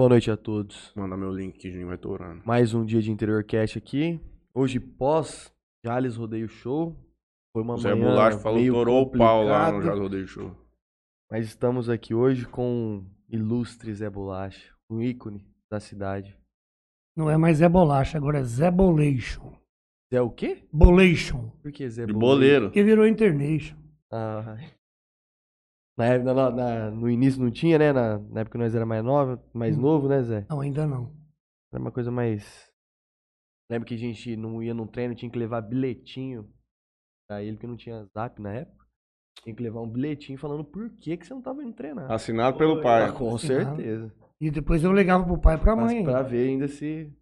Boa noite a todos. Manda meu link que Juninho vai torando. Mais um dia de Interior Cast aqui. Hoje, pós Jales Rodeio Show. Foi uma Zé manhã Bolacha falou meio torou o pau lá no Jazz Rodeio Show. Mas estamos aqui hoje com o ilustre Zé Bolacha, um ícone da cidade. Não é mais Zé Bolacha, agora é Zé Bolation. Zé o quê? Bolation. Por que Zé De Bolacha? boleiro. Que virou Internation. Ah, na, época- na- na- no início não tinha, né? Na, na época nós era mais nova, mais Hum. novo, né, Zé? Não, ainda não. Era uma coisa mais. Lembra que a gente não ia num treino, tinha que levar bilhetinho pra ele, porque não tinha zap na época. Tinha que levar um bilhetinho falando por que, que você não tava indo treinar. Assinado pelo Ah, pai. com Assinado. certeza. E depois eu ligava pro pai e pra Mas mãe. pra ver ainda se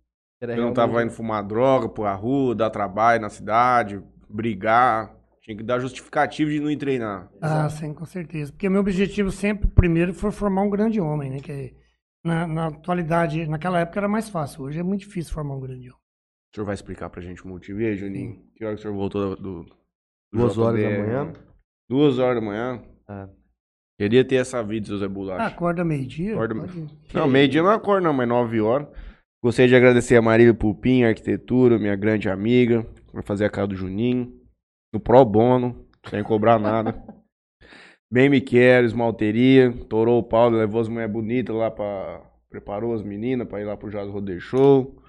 era Ele não tava indo fumar droga pra rua, dar trabalho na cidade, brigar. Tinha que dar justificativo de não ir treinar. Ah, sim, com certeza. Porque meu objetivo sempre, primeiro, foi formar um grande homem, né? Que na, na atualidade, naquela época era mais fácil. Hoje é muito difícil formar um grande homem. O senhor vai explicar pra gente o motivo. E aí, Juninho? Que hora que o senhor voltou do. do Duas horas da manhã. Duas horas da manhã. Ah. Queria ter essa vida, seu Zé Ah, Bolacha. acorda meio-dia. Acorda- Não, meio-dia não acordo, não, mas nove horas. Gostaria de agradecer a Marília Pupim, Arquitetura, minha grande amiga. Vai fazer a cara do Juninho. No Pro Bono, sem cobrar nada. Bem me quero, esmalteria. Torou o Paulo, levou as mulheres bonitas lá pra. Preparou as meninas pra ir lá pro Jazz Rodeio Show.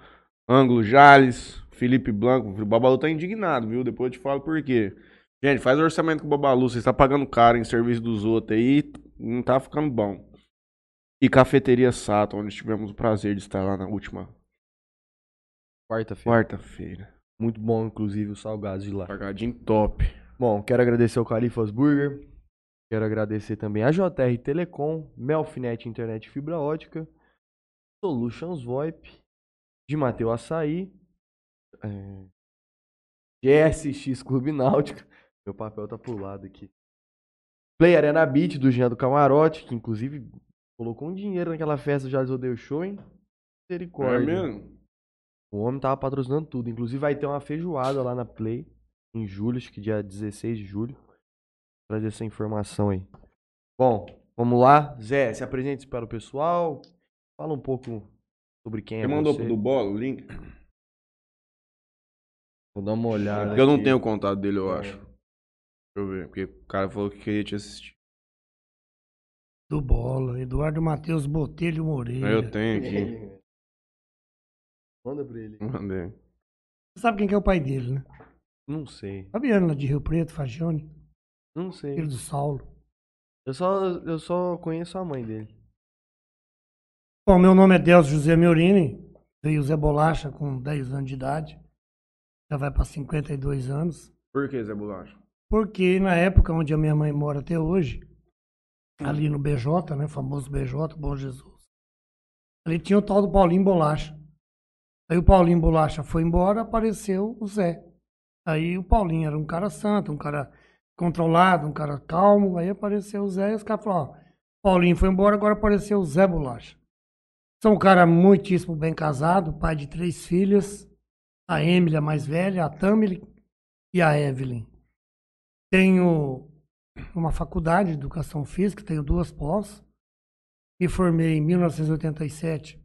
Ângulo Jales, Felipe Blanco. O Babalu tá indignado, viu? Depois eu te falo por quê. Gente, faz orçamento com o Babalu. Você está pagando caro em serviço dos outros aí. Não tá ficando bom. E Cafeteria Sato, onde tivemos o prazer de estar lá na última Quarta-feira. quarta-feira. Muito bom, inclusive, os salgados de lá. Pagadinho top. Bom, quero agradecer ao Califas Burger. Quero agradecer também a JR Telecom, Melfinet Internet Fibra Ótica, Solutions VoIP, de Mateu Açaí, é, GSX Clube Náutica. Meu papel tá pro lado aqui. Play Arena Beat do Jean do Camarote, que inclusive colocou um dinheiro naquela festa já Rodeio Show, hein? É Misericórdia. mesmo? O homem tava patrocinando tudo. Inclusive vai ter uma feijoada lá na Play em julho, acho que dia 16 de julho. Vou trazer essa informação aí. Bom, vamos lá. Zé, se apresente para o pessoal. Fala um pouco sobre quem Você é mandou você. pro do Bola o link? Vou dar uma olhada. Porque eu não tenho o contato dele, eu É. acho. Deixa eu ver. Porque o cara falou que queria te assistir. Do Bola. Eduardo Matheus Botelho Moreira. Eu tenho aqui. Manda pra ele. Mandei. Você sabe quem que é o pai dele, né? Não sei. Fabiano, lá de Rio Preto, Fagione. Não sei. Filho do Saulo. Eu só, eu só conheço a mãe dele. Bom, meu nome é Delcio José Meurini. Veio Zé Bolacha com 10 anos de idade. Já vai para 52 anos. Por que, Zé Bolacha? Porque na época onde a minha mãe mora até hoje, ali no BJ, né? Famoso BJ, Bom Jesus. Ali tinha o tal do Paulinho Bolacha. Aí o Paulinho Bolacha foi embora, apareceu o Zé. Aí o Paulinho era um cara santo, um cara controlado, um cara calmo. Aí apareceu o Zé e os caras falaram, ó, Paulinho foi embora, agora apareceu o Zé Bolacha. Sou um cara muitíssimo bem casado, pai de três filhas. A Emily, a mais velha, a Tamily e a Evelyn. Tenho uma faculdade de educação física, tenho duas pós. Me formei em 1987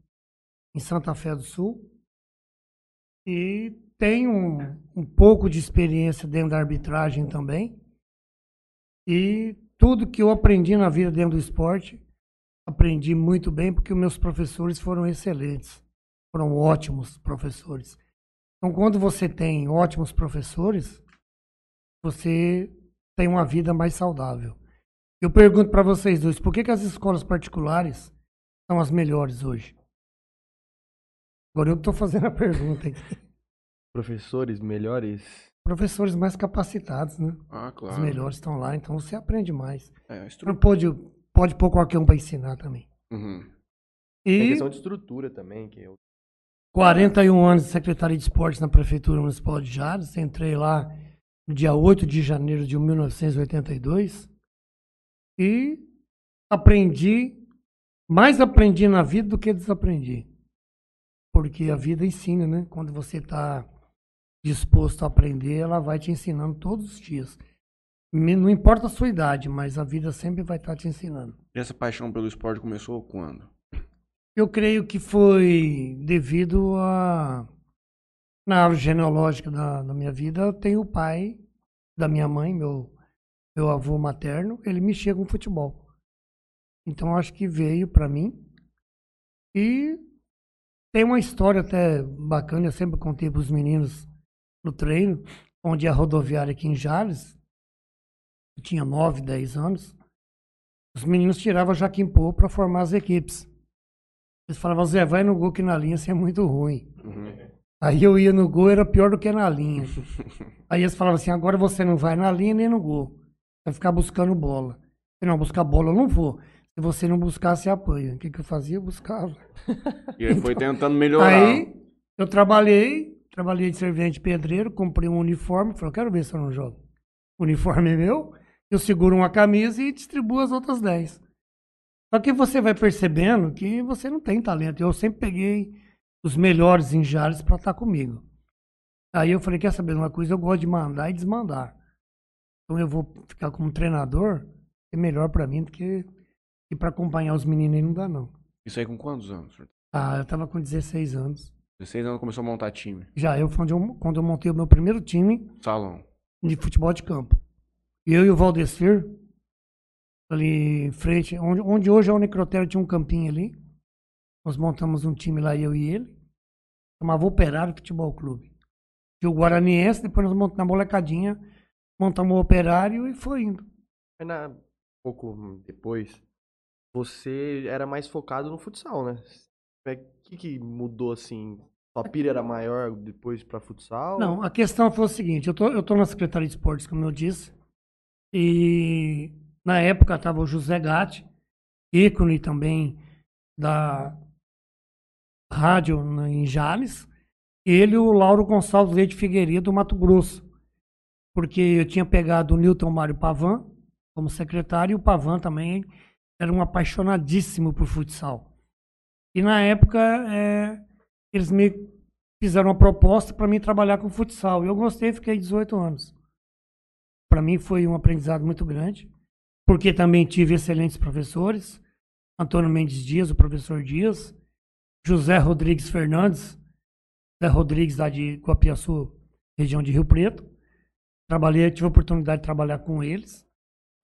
em Santa Fé do Sul. E tenho um, um pouco de experiência dentro da arbitragem também. E tudo que eu aprendi na vida dentro do esporte, aprendi muito bem porque os meus professores foram excelentes. Foram ótimos professores. Então, quando você tem ótimos professores, você tem uma vida mais saudável. Eu pergunto para vocês dois, por que, que as escolas particulares são as melhores hoje? Agora eu estou fazendo a pergunta aqui. Professores melhores. Professores mais capacitados, né? Ah, Os claro. melhores estão lá, então você aprende mais. É, Não pode, pode pôr qualquer um para ensinar também. Uhum. Tem E questão de estrutura também, que eu 41 anos de Secretaria de Esportes na Prefeitura Municipal de Jales. Entrei lá no dia 8 de janeiro de 1982. E aprendi, mais aprendi na vida do que desaprendi. Porque a vida ensina, né? Quando você está disposto a aprender, ela vai te ensinando todos os dias. Não importa a sua idade, mas a vida sempre vai estar te ensinando. E essa paixão pelo esporte começou quando? Eu creio que foi devido a. Na árvore genealógica da, da minha vida, tem o pai da minha mãe, meu, meu avô materno, ele mexia com futebol. Então acho que veio para mim. E tem uma história até bacana, eu sempre contei para os meninos no treino, onde é a rodoviária aqui em Jales, eu tinha 9, 10 anos, os meninos tiravam Jaquim Pô para formar as equipes. Eles falavam, Zé, vai no gol que na linha você é muito ruim. Uhum. Aí eu ia no gol, era pior do que na linha. Aí eles falavam assim, agora você não vai na linha nem no gol. Vai ficar buscando bola. Se não buscar bola, eu não vou. Se você não buscar, você apanha. O que, que eu fazia? Eu buscava. E ele foi tentando melhorar. Aí eu trabalhei, trabalhei de servente pedreiro, comprei um uniforme, falei, quero ver se eu não jogo. O uniforme é meu, eu seguro uma camisa e distribuo as outras 10. Só que você vai percebendo que você não tem talento. Eu sempre peguei os melhores em Jales para estar comigo. Aí eu falei, quer saber uma coisa? Eu gosto de mandar e desmandar. Então eu vou ficar como treinador, é melhor para mim do que, que para acompanhar os meninos aí não dá não. Isso aí com quantos anos? Ah, eu tava com 16 anos. 16 anos começou a montar time. Já eu foi onde eu, quando eu montei o meu primeiro time Salão. de futebol de campo. Eu e o Valdecir, ali em frente, onde, onde hoje é o Necrotério, tinha um campinho ali. Nós montamos um time lá, eu e ele. Chamava Operário Futebol Clube. E o Guaraniense, depois nós montamos na molecadinha, montamos o Operário e foi indo. Mas na, um pouco depois, você era mais focado no futsal, né? O que, que mudou assim? Sua pira era maior depois pra futsal? Não, a questão foi o seguinte, eu tô, eu tô na Secretaria de Esportes, como eu disse, e na época estava o José Gatti, ícone também da rádio na- em Jales, ele e o Lauro Gonçalves Leite Figueiredo do Mato Grosso, porque eu tinha pegado o Newton Mário Pavan como secretário e o Pavan também era um apaixonadíssimo por futsal. E na época é, eles me fizeram uma proposta para mim trabalhar com futsal. E eu gostei, fiquei 18 anos. Para mim foi um aprendizado muito grande, porque também tive excelentes professores. Antônio Mendes Dias, o professor Dias, José Rodrigues Fernandes, José Rodrigues lá de Guapiaçu, região de Rio Preto. Trabalhei, tive a oportunidade de trabalhar com eles,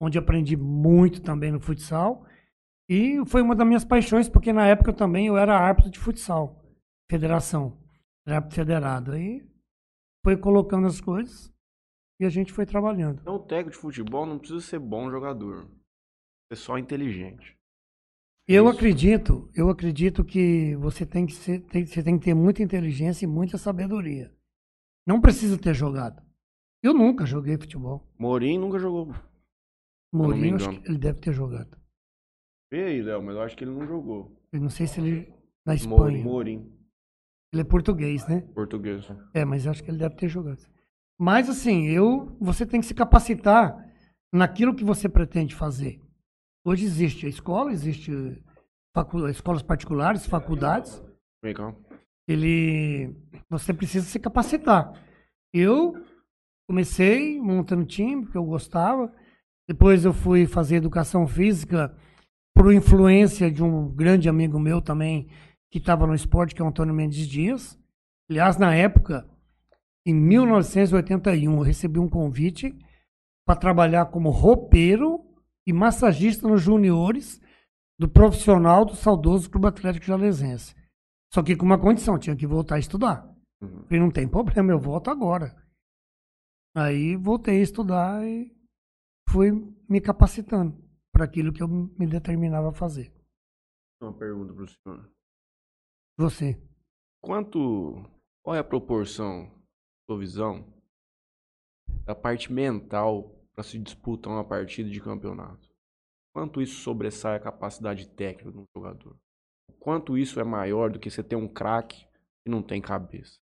onde aprendi muito também no futsal. E foi uma das minhas paixões, porque na época também eu era árbitro de futsal, federação, era árbitro federado. Aí foi colocando as coisas e a gente foi trabalhando. Então o técnico de futebol não precisa ser bom jogador. Ser só inteligente. Eu Isso. acredito, eu acredito que você tem que ser, tem- você tem que ter muita inteligência e muita sabedoria. Não precisa ter jogado. Eu nunca joguei futebol. Morim nunca jogou. Mourinho, acho que ele deve ter jogado. Vê aí, Léo, mas eu acho que ele não jogou. Eu não sei se ele na Mourinho. Espanha. Morim, Ele é português, né? português. É, mas eu acho que ele deve ter jogado. Mas assim, eu, você tem que se capacitar naquilo que você pretende fazer. Hoje existe a escola, existe facu- escolas particulares, faculdades. Vem cá. Ele, você precisa se capacitar. Eu comecei montando time porque eu gostava. Depois eu fui fazer educação física por influência de um grande amigo meu também que estava no esporte, que é o Antônio Mendes Dias. Aliás, na época, em 1981, eu recebi um convite para trabalhar como roupeiro e massagista nos juniores do profissional do saudoso Clube Atlético Jalesense. Só que com uma condição, tinha que voltar a estudar. Uhum. Falei, não tem problema, eu volto agora. Aí voltei a estudar e fui me capacitando para aquilo que eu me determinava a fazer. Uma pergunta pro senhor. Você. Quanto. Qual é a proporção, sua visão, da parte mental para se disputar uma partida de campeonato? Quanto isso sobressai a capacidade técnica de um jogador? Quanto isso é maior do que você ter um craque que não tem cabeça?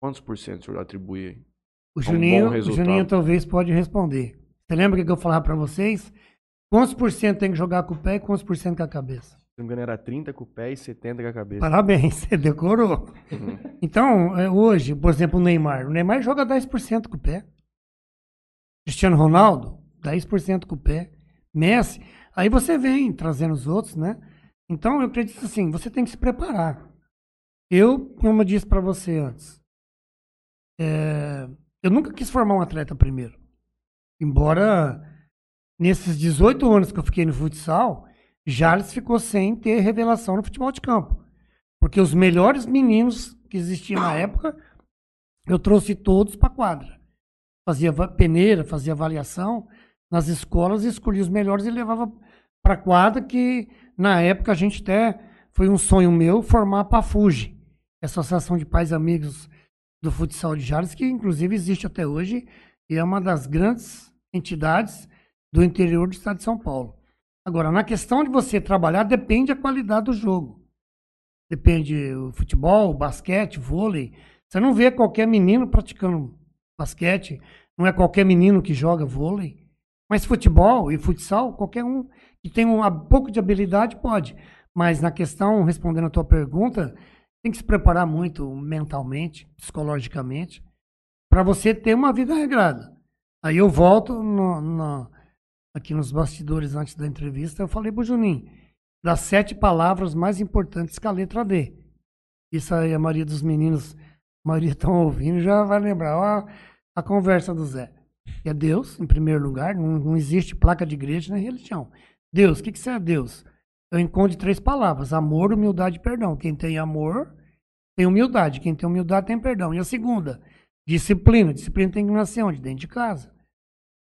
Quantos por cento o senhor atribui aí? O um Juninho, bom o. Juninho talvez pode responder. Você lembra o que eu falava para vocês? Quantos por cento tem que jogar com o pé e quantos por cento com a cabeça? Se não me engano, era 30 com o pé e 70 com a cabeça. Parabéns, você decorou. Uhum. Então, é, hoje, por exemplo, o Neymar. O Neymar joga 10% com o pé. Cristiano Ronaldo, 10% com o pé. Messi. Aí você vem trazendo os outros, né? Então, eu acredito assim, você tem que se preparar. Eu, como eu disse para você antes, é, eu nunca quis formar um atleta primeiro. Embora nesses 18 anos que eu fiquei no futsal, Jales ficou sem ter revelação no futebol de campo. Porque os melhores meninos que existiam na época, eu trouxe todos para quadra. Fazia peneira, fazia avaliação nas escolas, escolhia os melhores e levava para quadra, que na época a gente até foi um sonho meu formar a PAFUGE, Associação de Pais e Amigos do Futsal de Jales, que inclusive existe até hoje e é uma das grandes entidades do interior do estado de São Paulo. Agora, na questão de você trabalhar, depende a qualidade do jogo. Depende o futebol, o basquete, vôlei. Você não vê qualquer menino praticando basquete, não é qualquer menino que joga vôlei. Mas futebol e futsal, qualquer um que tem um pouco de habilidade pode. Mas na questão, respondendo a tua pergunta, tem que se preparar muito mentalmente, psicologicamente, para você ter uma vida regrada. Aí eu volto no, no, aqui nos bastidores antes da entrevista, eu falei pro Juninho, das sete palavras mais importantes com a letra D. Isso aí a maioria dos meninos, a maioria estão ouvindo, já vai lembrar ó, a conversa do Zé. É Deus, em primeiro lugar, não, não existe placa de igreja nem religião. Deus, o que, que isso é Deus? Eu encontro três palavras: amor, humildade e perdão. Quem tem amor tem humildade. Quem tem humildade tem perdão. E a segunda, disciplina. Disciplina tem que nascer onde? Dentro de casa.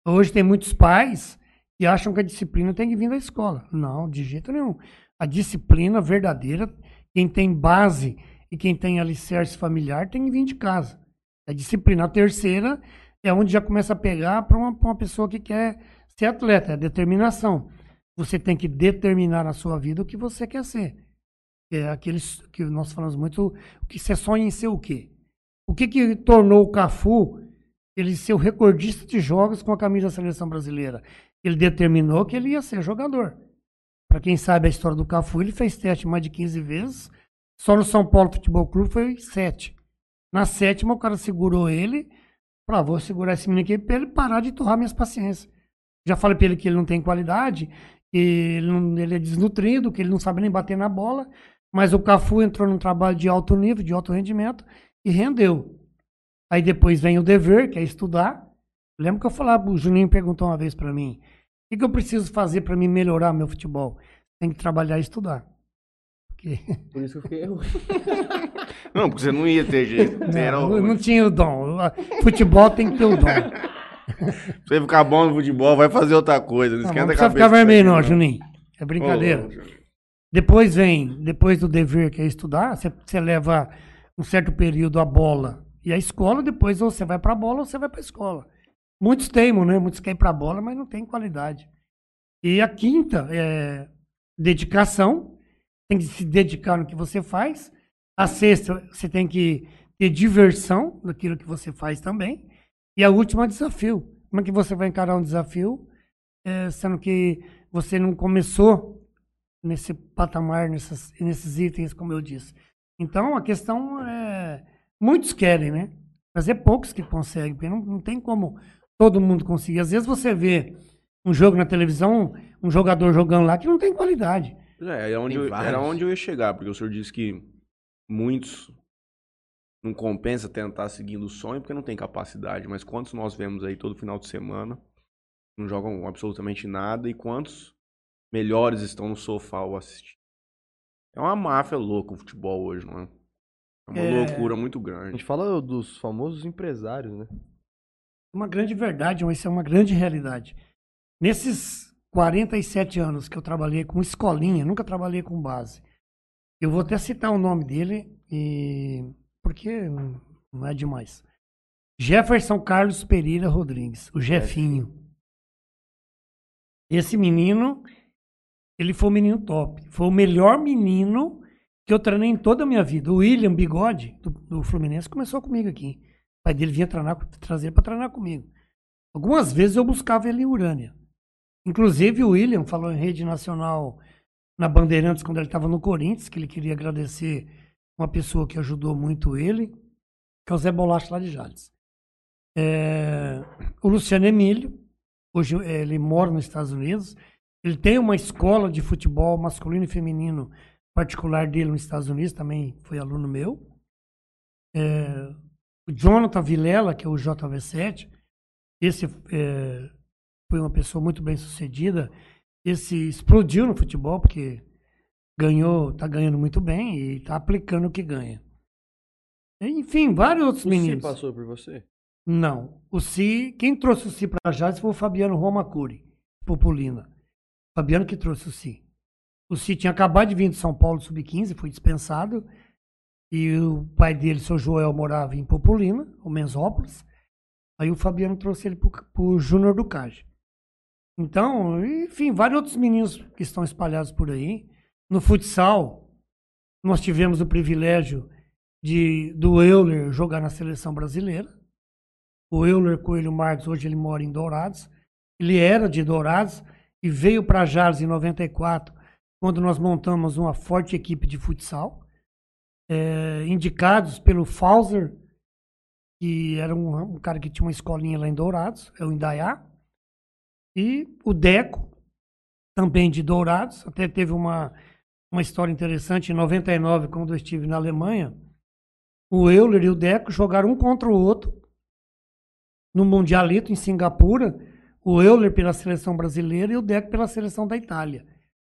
Hoje tem muitos pais que acham que a disciplina tem que vir da escola. Não, de jeito nenhum. A disciplina verdadeira, quem tem base e quem tem alicerce familiar tem que vir de casa. A disciplina a terceira é onde já começa a pegar para uma, uma pessoa que quer ser atleta, é a determinação. Você tem que determinar na sua vida o que você quer ser. É aqueles que nós falamos muito, o que você sonha em ser o quê? O que que tornou o Cafu ele ser o recordista de jogos com a camisa da seleção brasileira? Ele determinou que ele ia ser jogador. Para quem sabe a história do Cafu, ele fez teste mais de 15 vezes. Só no São Paulo Futebol Clube foi sete. Na sétima, o cara segurou ele. Falou, ah, vou segurar esse menino aqui para ele parar de torrar minhas paciências. Já falei para ele que ele não tem qualidade, que ele, não, ele é desnutrido, que ele não sabe nem bater na bola. Mas o Cafu entrou num trabalho de alto nível, de alto rendimento, e rendeu. Aí depois vem o dever, que é estudar. Lembro que eu falava, o Juninho perguntou uma vez para mim: o que, que, eu preciso fazer para me melhorar meu futebol? Tem que trabalhar e estudar. Porque... Por isso que eu fiquei Não, porque você não ia ter jeito. Não, não tinha o dom. Futebol tem que ter o dom. você ficar bom no futebol, vai fazer outra coisa. Não, não esquenta não a cabeça. ficar vermelho, não, Juninho. É brincadeira. Oh, depois vem, depois do dever que é estudar, você, você leva um certo período a bola e a escola, depois ou você vai para a bola ou você vai para a escola. Muitos teimam, né? Muitos querem para a bola, mas não tem qualidade. E a quinta é dedicação, tem que se dedicar no que você faz. A sexta, você tem que ter diversão naquilo que você faz também. E a última, desafio. Como é que você vai encarar um desafio, é, sendo que você não começou nesse patamar, nessas, nesses itens, como eu disse. Então, a questão é. Muitos querem, né? Mas é poucos que conseguem, porque não, não tem como todo mundo conseguir. Às vezes você vê um jogo na televisão, um jogador jogando lá que não tem qualidade. É, era onde, eu, era onde eu ia chegar, porque o senhor disse que muitos não compensa tentar seguindo o sonho porque não tem capacidade. Mas quantos nós vemos aí todo final de semana não jogam absolutamente nada e quantos melhores estão no sofá ao assistir. É uma máfia louca o futebol hoje, não é? É uma é... loucura muito grande. A gente fala dos famosos empresários, né? Uma grande verdade, isso é uma grande realidade. Nesses 47 anos que eu trabalhei com escolinha, nunca trabalhei com base. Eu vou até citar o nome dele, e... porque não é demais. Jefferson Carlos Pereira Rodrigues, o Jefinho. Esse menino, ele foi um menino top. Foi o melhor menino que eu treinei em toda a minha vida. O William Bigode, do, do Fluminense, começou comigo aqui. O pai dele vinha treinar, trazer para treinar comigo. Algumas vezes eu buscava ele em Urânia. Inclusive o William falou em rede nacional na Bandeirantes quando ele estava no Corinthians, que ele queria agradecer uma pessoa que ajudou muito ele, que é o Zé Bolacha lá de Jales. É, o Luciano Emílio, hoje ele mora nos Estados Unidos, Ele tem uma escola de futebol masculino e feminino particular dele nos Estados Unidos, também foi aluno meu. É, o Jonathan Vilela, que é o JV7, esse é, foi uma pessoa muito bem sucedida. Esse explodiu no futebol, porque ganhou, tá ganhando muito bem e tá aplicando o que ganha. Enfim, vários outros O meninos. Si passou por você? Não. O Si, quem trouxe o Si para Jales foi o Fabiano Romacuri, Populina. Fabiano que trouxe o Si. O Si tinha acabado de vir de São Paulo sub-15, foi dispensado. E o pai dele, seu Joel, morava em Populina, ou Mensópolis. Aí o Fabiano trouxe ele pro, pro Júnior do Cage. Então, enfim, vários outros meninos que estão espalhados por aí. No futsal, nós tivemos o privilégio de do Euler jogar na seleção brasileira. O Euler Coelho Marques, hoje ele mora em Dourados. Ele era de Dourados e veio para Jales em 94, quando nós montamos uma forte equipe de futsal. É, indicados pelo Fauser, que era um, um, cara que tinha uma escolinha lá em Dourados, é o Indaiá. E o Deco, também de Dourados, até teve uma, uma história interessante. Em 99, quando eu estive na Alemanha, o Euler e o Deco jogaram um contra o outro no Mundialito em Singapura, o Euler pela seleção brasileira e o Deco pela seleção da Itália.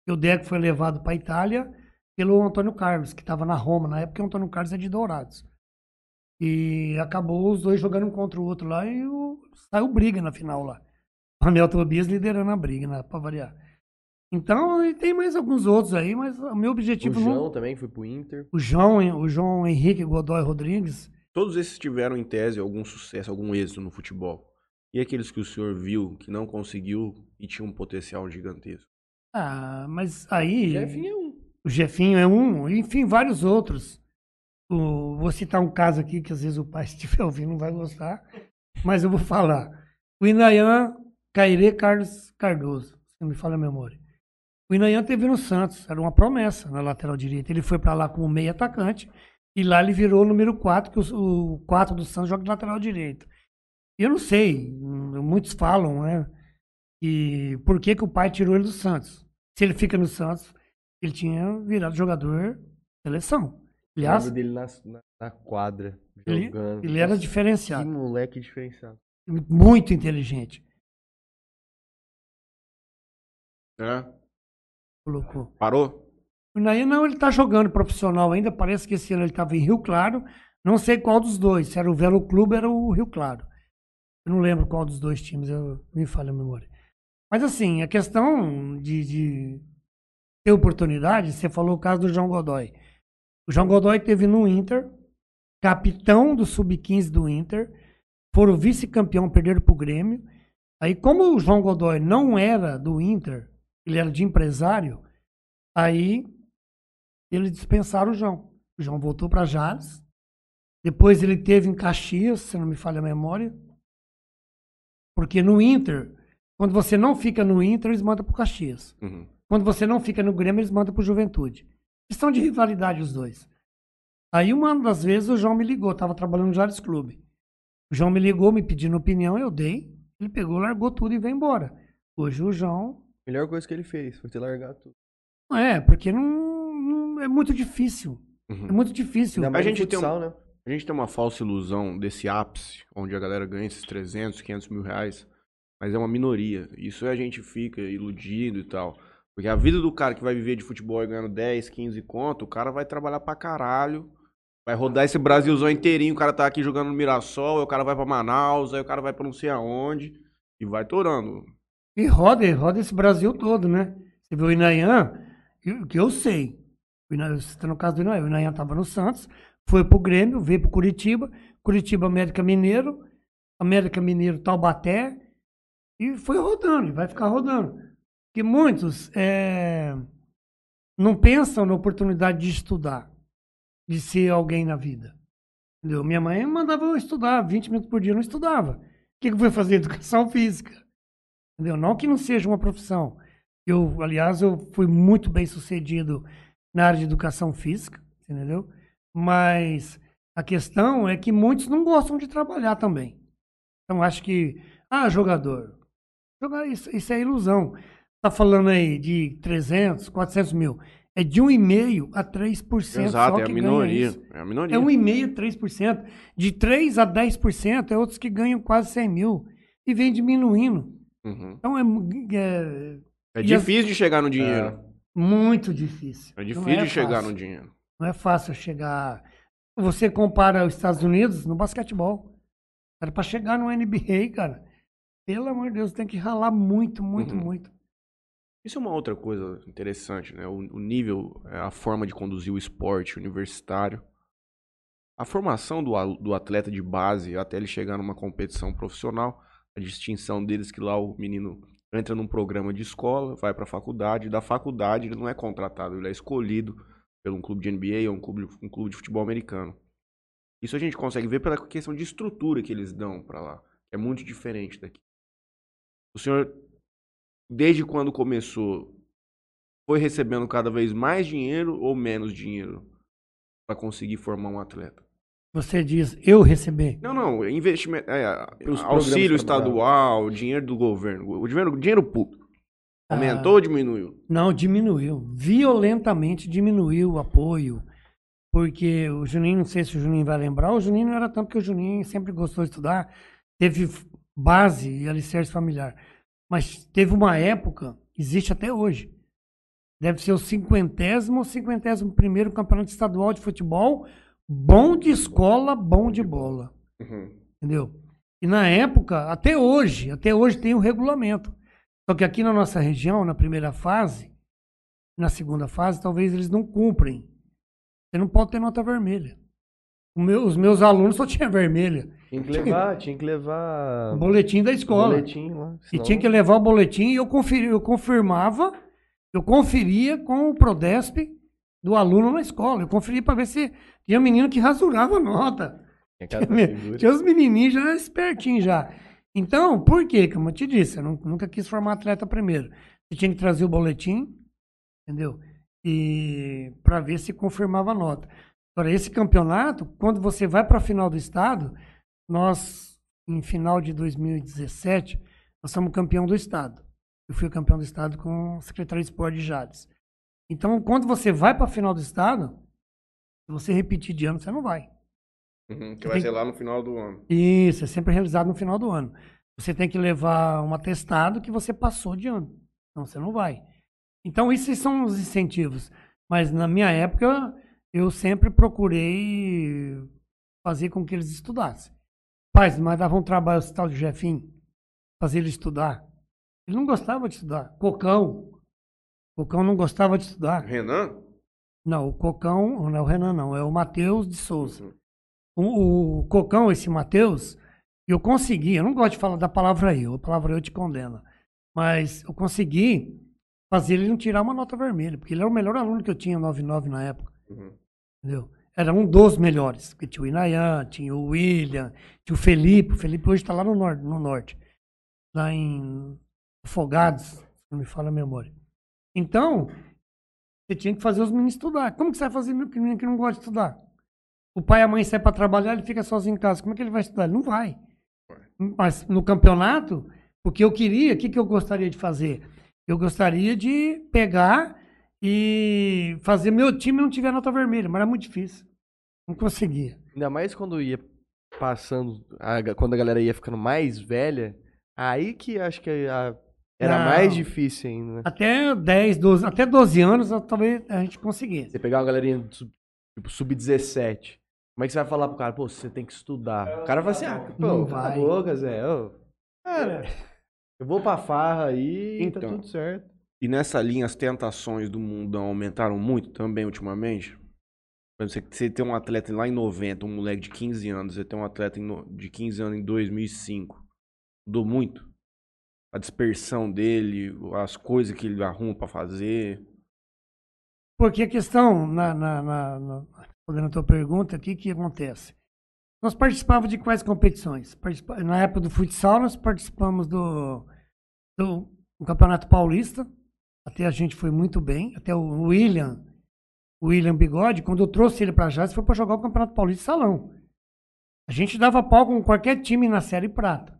E o Deco foi levado para a Itália pelo Antônio Carlos, que estava na Roma na época, e o Antônio Carlos é de Dourados. E acabou os dois jogando um contra o outro lá e o... saiu briga na final lá. O Anel Tobias liderando a briga, né, para variar. Então, e tem mais alguns outros aí, mas o meu O objetivo João não... também foi pro Inter. O João, o João Henrique Godoy Rodrigues, Todos esses tiveram, em tese, algum sucesso, algum êxito no futebol. E aqueles que o senhor viu que não conseguiu e tinha um potencial gigantesco? ah, mas aí... Jefinho é um. O Jefinho é um, enfim, vários outros. O- vou citar um caso aqui que às vezes o pai, se estiver ouvindo, não vai gostar, mas eu vou falar. O Inayan Cairê Carlos Cardoso, se não me falha a memória. O Inayan teve no Santos, era uma promessa na lateral direita. Ele foi para lá como meio atacante e lá ele virou o número 4, que o, o 4 do Santos joga de lateral direito. Eu não sei, muitos falam, né? E por que, que o pai tirou ele do Santos? Se ele fica no Santos, ele tinha virado jogador seleção. Eu Aliás, lembro dele na, na, na quadra, ele, jogando. ele era Nossa, Que diferenciado, moleque diferenciado. muito inteligente. É? Colocou. Parou? O Nair não, ele tá jogando profissional ainda. Parece que esse ano ele estava em Rio Claro. Não sei qual dos dois. Se era o Velo Clube, era o Rio Claro. Eu não lembro qual dos dois times, eu, me falha a memória. Mas assim, a questão de, de ter oportunidade, você falou o caso do João Godoy. O João Godoy teve no Inter, capitão do Sub-15 do Inter, foram vice-campeão, perderam pro Grêmio. Aí, como o João Godoy não era do Inter, ele era de empresário, aí eles dispensaram o João. O João voltou para Jales. Depois ele teve em Caxias, se não me falha a memória. Porque no Inter, quando você não fica no Inter, eles mandam pro Caxias. Uhum. Quando você não fica no Grêmio, eles mandam pro Juventude. Questão de rivalidade os dois. Aí uma das vezes o João me ligou, tava trabalhando no Jales Clube. O João me ligou, me pedindo opinião, eu dei. Ele pegou, largou tudo e veio embora. Hoje o João Melhor coisa que ele fez foi ter largado tudo. é, porque não, não- é muito difícil. Uhum. É muito difícil. Ainda mais A gente tem um- futsal, né? A gente tem uma falsa ilusão desse ápice, onde a galera ganha esses 300, 500 mil reais, mas é uma minoria. Isso a gente fica iludido e tal. Porque a vida do cara que vai viver de futebol e ganhando 10, 15 conto, o cara vai trabalhar pra caralho, vai rodar esse Brasilzão inteirinho, o cara tá aqui jogando no Mirassol, aí o cara vai pra Manaus, aí o cara vai pra não sei aonde, e vai torando. E roda, roda esse Brasil todo, né? Você vê o Inayan, o que eu sei. O você tá no caso do Inayan, o Inayan tava no Santos, foi pro Grêmio, veio pro Curitiba, Curitiba América Mineiro, América Mineiro Taubaté, e foi rodando, e vai ficar rodando. Porque muitos é, não pensam na oportunidade de estudar, de ser alguém na vida. Entendeu? Minha mãe mandava eu estudar 20 minutos por dia, eu não estudava. O que, que eu fui fazer? Educação física. Entendeu? Não que não seja uma profissão. Eu, aliás, eu fui muito bem sucedido na área de educação física, entendeu? Mas a questão é que muitos não gostam de trabalhar também. Então acho que, ah, jogador. Jogar, isso, isso é ilusão. tá falando aí de 300, 400 mil. É de 1,5% a 3% Exato, só é a que minoria. É a minoria. É 1,5% a 3%. De 3% a 10% é outros que ganham quase 100 mil. E vem diminuindo. Uhum. Então é, é É difícil de chegar no dinheiro. muito difícil. É, difícil de chegar fácil. no dinheiro. Não é fácil chegar. Você compara os Estados Unidos no basquetebol. Era para chegar no NBA, cara. Pelo amor de Deus, tem que ralar muito, muito, Uhum. muito. Isso é uma outra coisa interessante, né? O, o nível, é, a forma de conduzir o esporte universitário. A formação do, do atleta de base até ele chegar numa competição profissional. A distinção deles que lá o menino entra num programa de escola, vai para a faculdade. Da faculdade ele não é contratado, ele é escolhido por um clube de NBA ou um clube, um clube de futebol americano. Isso a gente consegue ver pela questão de estrutura que eles dão para lá. que É muito diferente daqui. O senhor desde quando começou, foi recebendo cada vez mais dinheiro ou menos dinheiro para conseguir formar um atleta? Você diz, eu receber. Não, não, investimento, é, auxílio estadual, dinheiro do governo, o dinheiro, dinheiro público. Ah. Aumentou ou diminuiu? Não, diminuiu. Violentamente diminuiu o apoio. Porque o Juninho, não sei se o Juninho vai lembrar, o Juninho não era tanto que o Juninho sempre gostou de estudar, teve base e alicerce familiar. Mas teve uma época, existe até hoje, deve ser o cinquentésimo ou cinquentésimo primeiro campeonato estadual de futebol, bom de escola, bom de bola. Entendeu? E na época, até hoje, até hoje tem o regulamento. Só que aqui na nossa região, na primeira fase, na segunda fase, talvez eles não cumprem. Você não pode ter nota vermelha. Meu- os meus alunos só tinham vermelha. Tinha que levar, tinha que levar. O boletim da escola. boletim lá. E senão- tinha que levar o boletim e eu, conferi, eu confirmava, eu conferia com o Prodesp do aluno na escola. Eu conferia para ver se tinha menino que rasurava a nota. Tinha. Tinha os menininhos já espertinhos já. Então, por quê? Como eu te disse, eu nu- nunca quis formar atleta primeiro. Você tinha que trazer o boletim, entendeu? E para ver se confirmava a nota. Agora, esse campeonato, quando você vai para a final do estado, nós, em final de 2017, nós somos campeão do estado. Eu fui campeão do estado com o secretário de esporte de Jades. Então, quando você vai para a final do estado, se você repetir de ano, você não vai. Uhum, que Tem- vai ser lá no final do ano. Isso, é sempre realizado no final do ano. Você tem que levar um atestado que você passou de ano. Senão você não vai. Então, esses são os incentivos. Mas na minha época, eu sempre procurei fazer com que eles estudassem. Pais, mas dava um trabalho esse tal de Jefinho, fazer ele estudar. Ele não gostava de estudar. Cocão. Cocão não gostava de estudar. Renan? Não, o Cocão, não é o Renan, não, é o Matheus de Souza. Uhum. O, o Cocão, esse Matheus, eu consegui, eu não gosto de falar da palavra eu, a palavra eu te condena, mas eu consegui fazer ele não tirar uma nota vermelha, porque ele era o melhor aluno que eu tinha, 99 na época, Uhum. entendeu? Era um dos melhores, porque tinha o Inayan, tinha o William, tinha o Felipe, o Felipe hoje está lá no norte, no norte, lá em Afogados, se não me falha a memória. Então, você tinha que fazer os meninos estudar. Como que você vai fazer menino que não gosta de estudar? O pai e a mãe saem para trabalhar, ele fica sozinho em casa. Como é que ele vai estudar? Ele não vai. Mas no campeonato, o que eu queria, o que, que eu gostaria de fazer? Eu gostaria de pegar e fazer meu time não tiver nota vermelha, mas era muito difícil. Não conseguia. Ainda mais quando ia passando, a quando a galera ia ficando mais velha, aí que acho que a- era Não. mais difícil ainda, né? Até 10, 12, até 12 anos talvez a gente conseguisse. Você pegar uma galerinha do tipo sub-17, como é que você vai falar pro cara, pô, você tem que estudar? O cara vai assim, ah, pô, Não cala a vai. boca, Zé. ô. Cara, eu vou pra farra aí e tá Então. tudo certo. E nessa linha, as tentações do mundão aumentaram muito também ultimamente? Você, você tem um atleta lá em 90, um moleque de 15 anos, você tem um atleta de 15 anos em 2005. Mudou muito? A dispersão dele, as coisas que ele arruma pra fazer. Porque a questão, na, na, na, na, tua pergunta, o que, que acontece? Nós participávamos de quais competições? Participa- Na época do futsal, nós participamos do, do, Campeonato Paulista. Até a gente foi muito bem. Até o William, o William Bigode, quando eu trouxe ele para Jazz, foi para jogar o Campeonato Paulista Salão. A gente dava pau com qualquer time na Série Prata.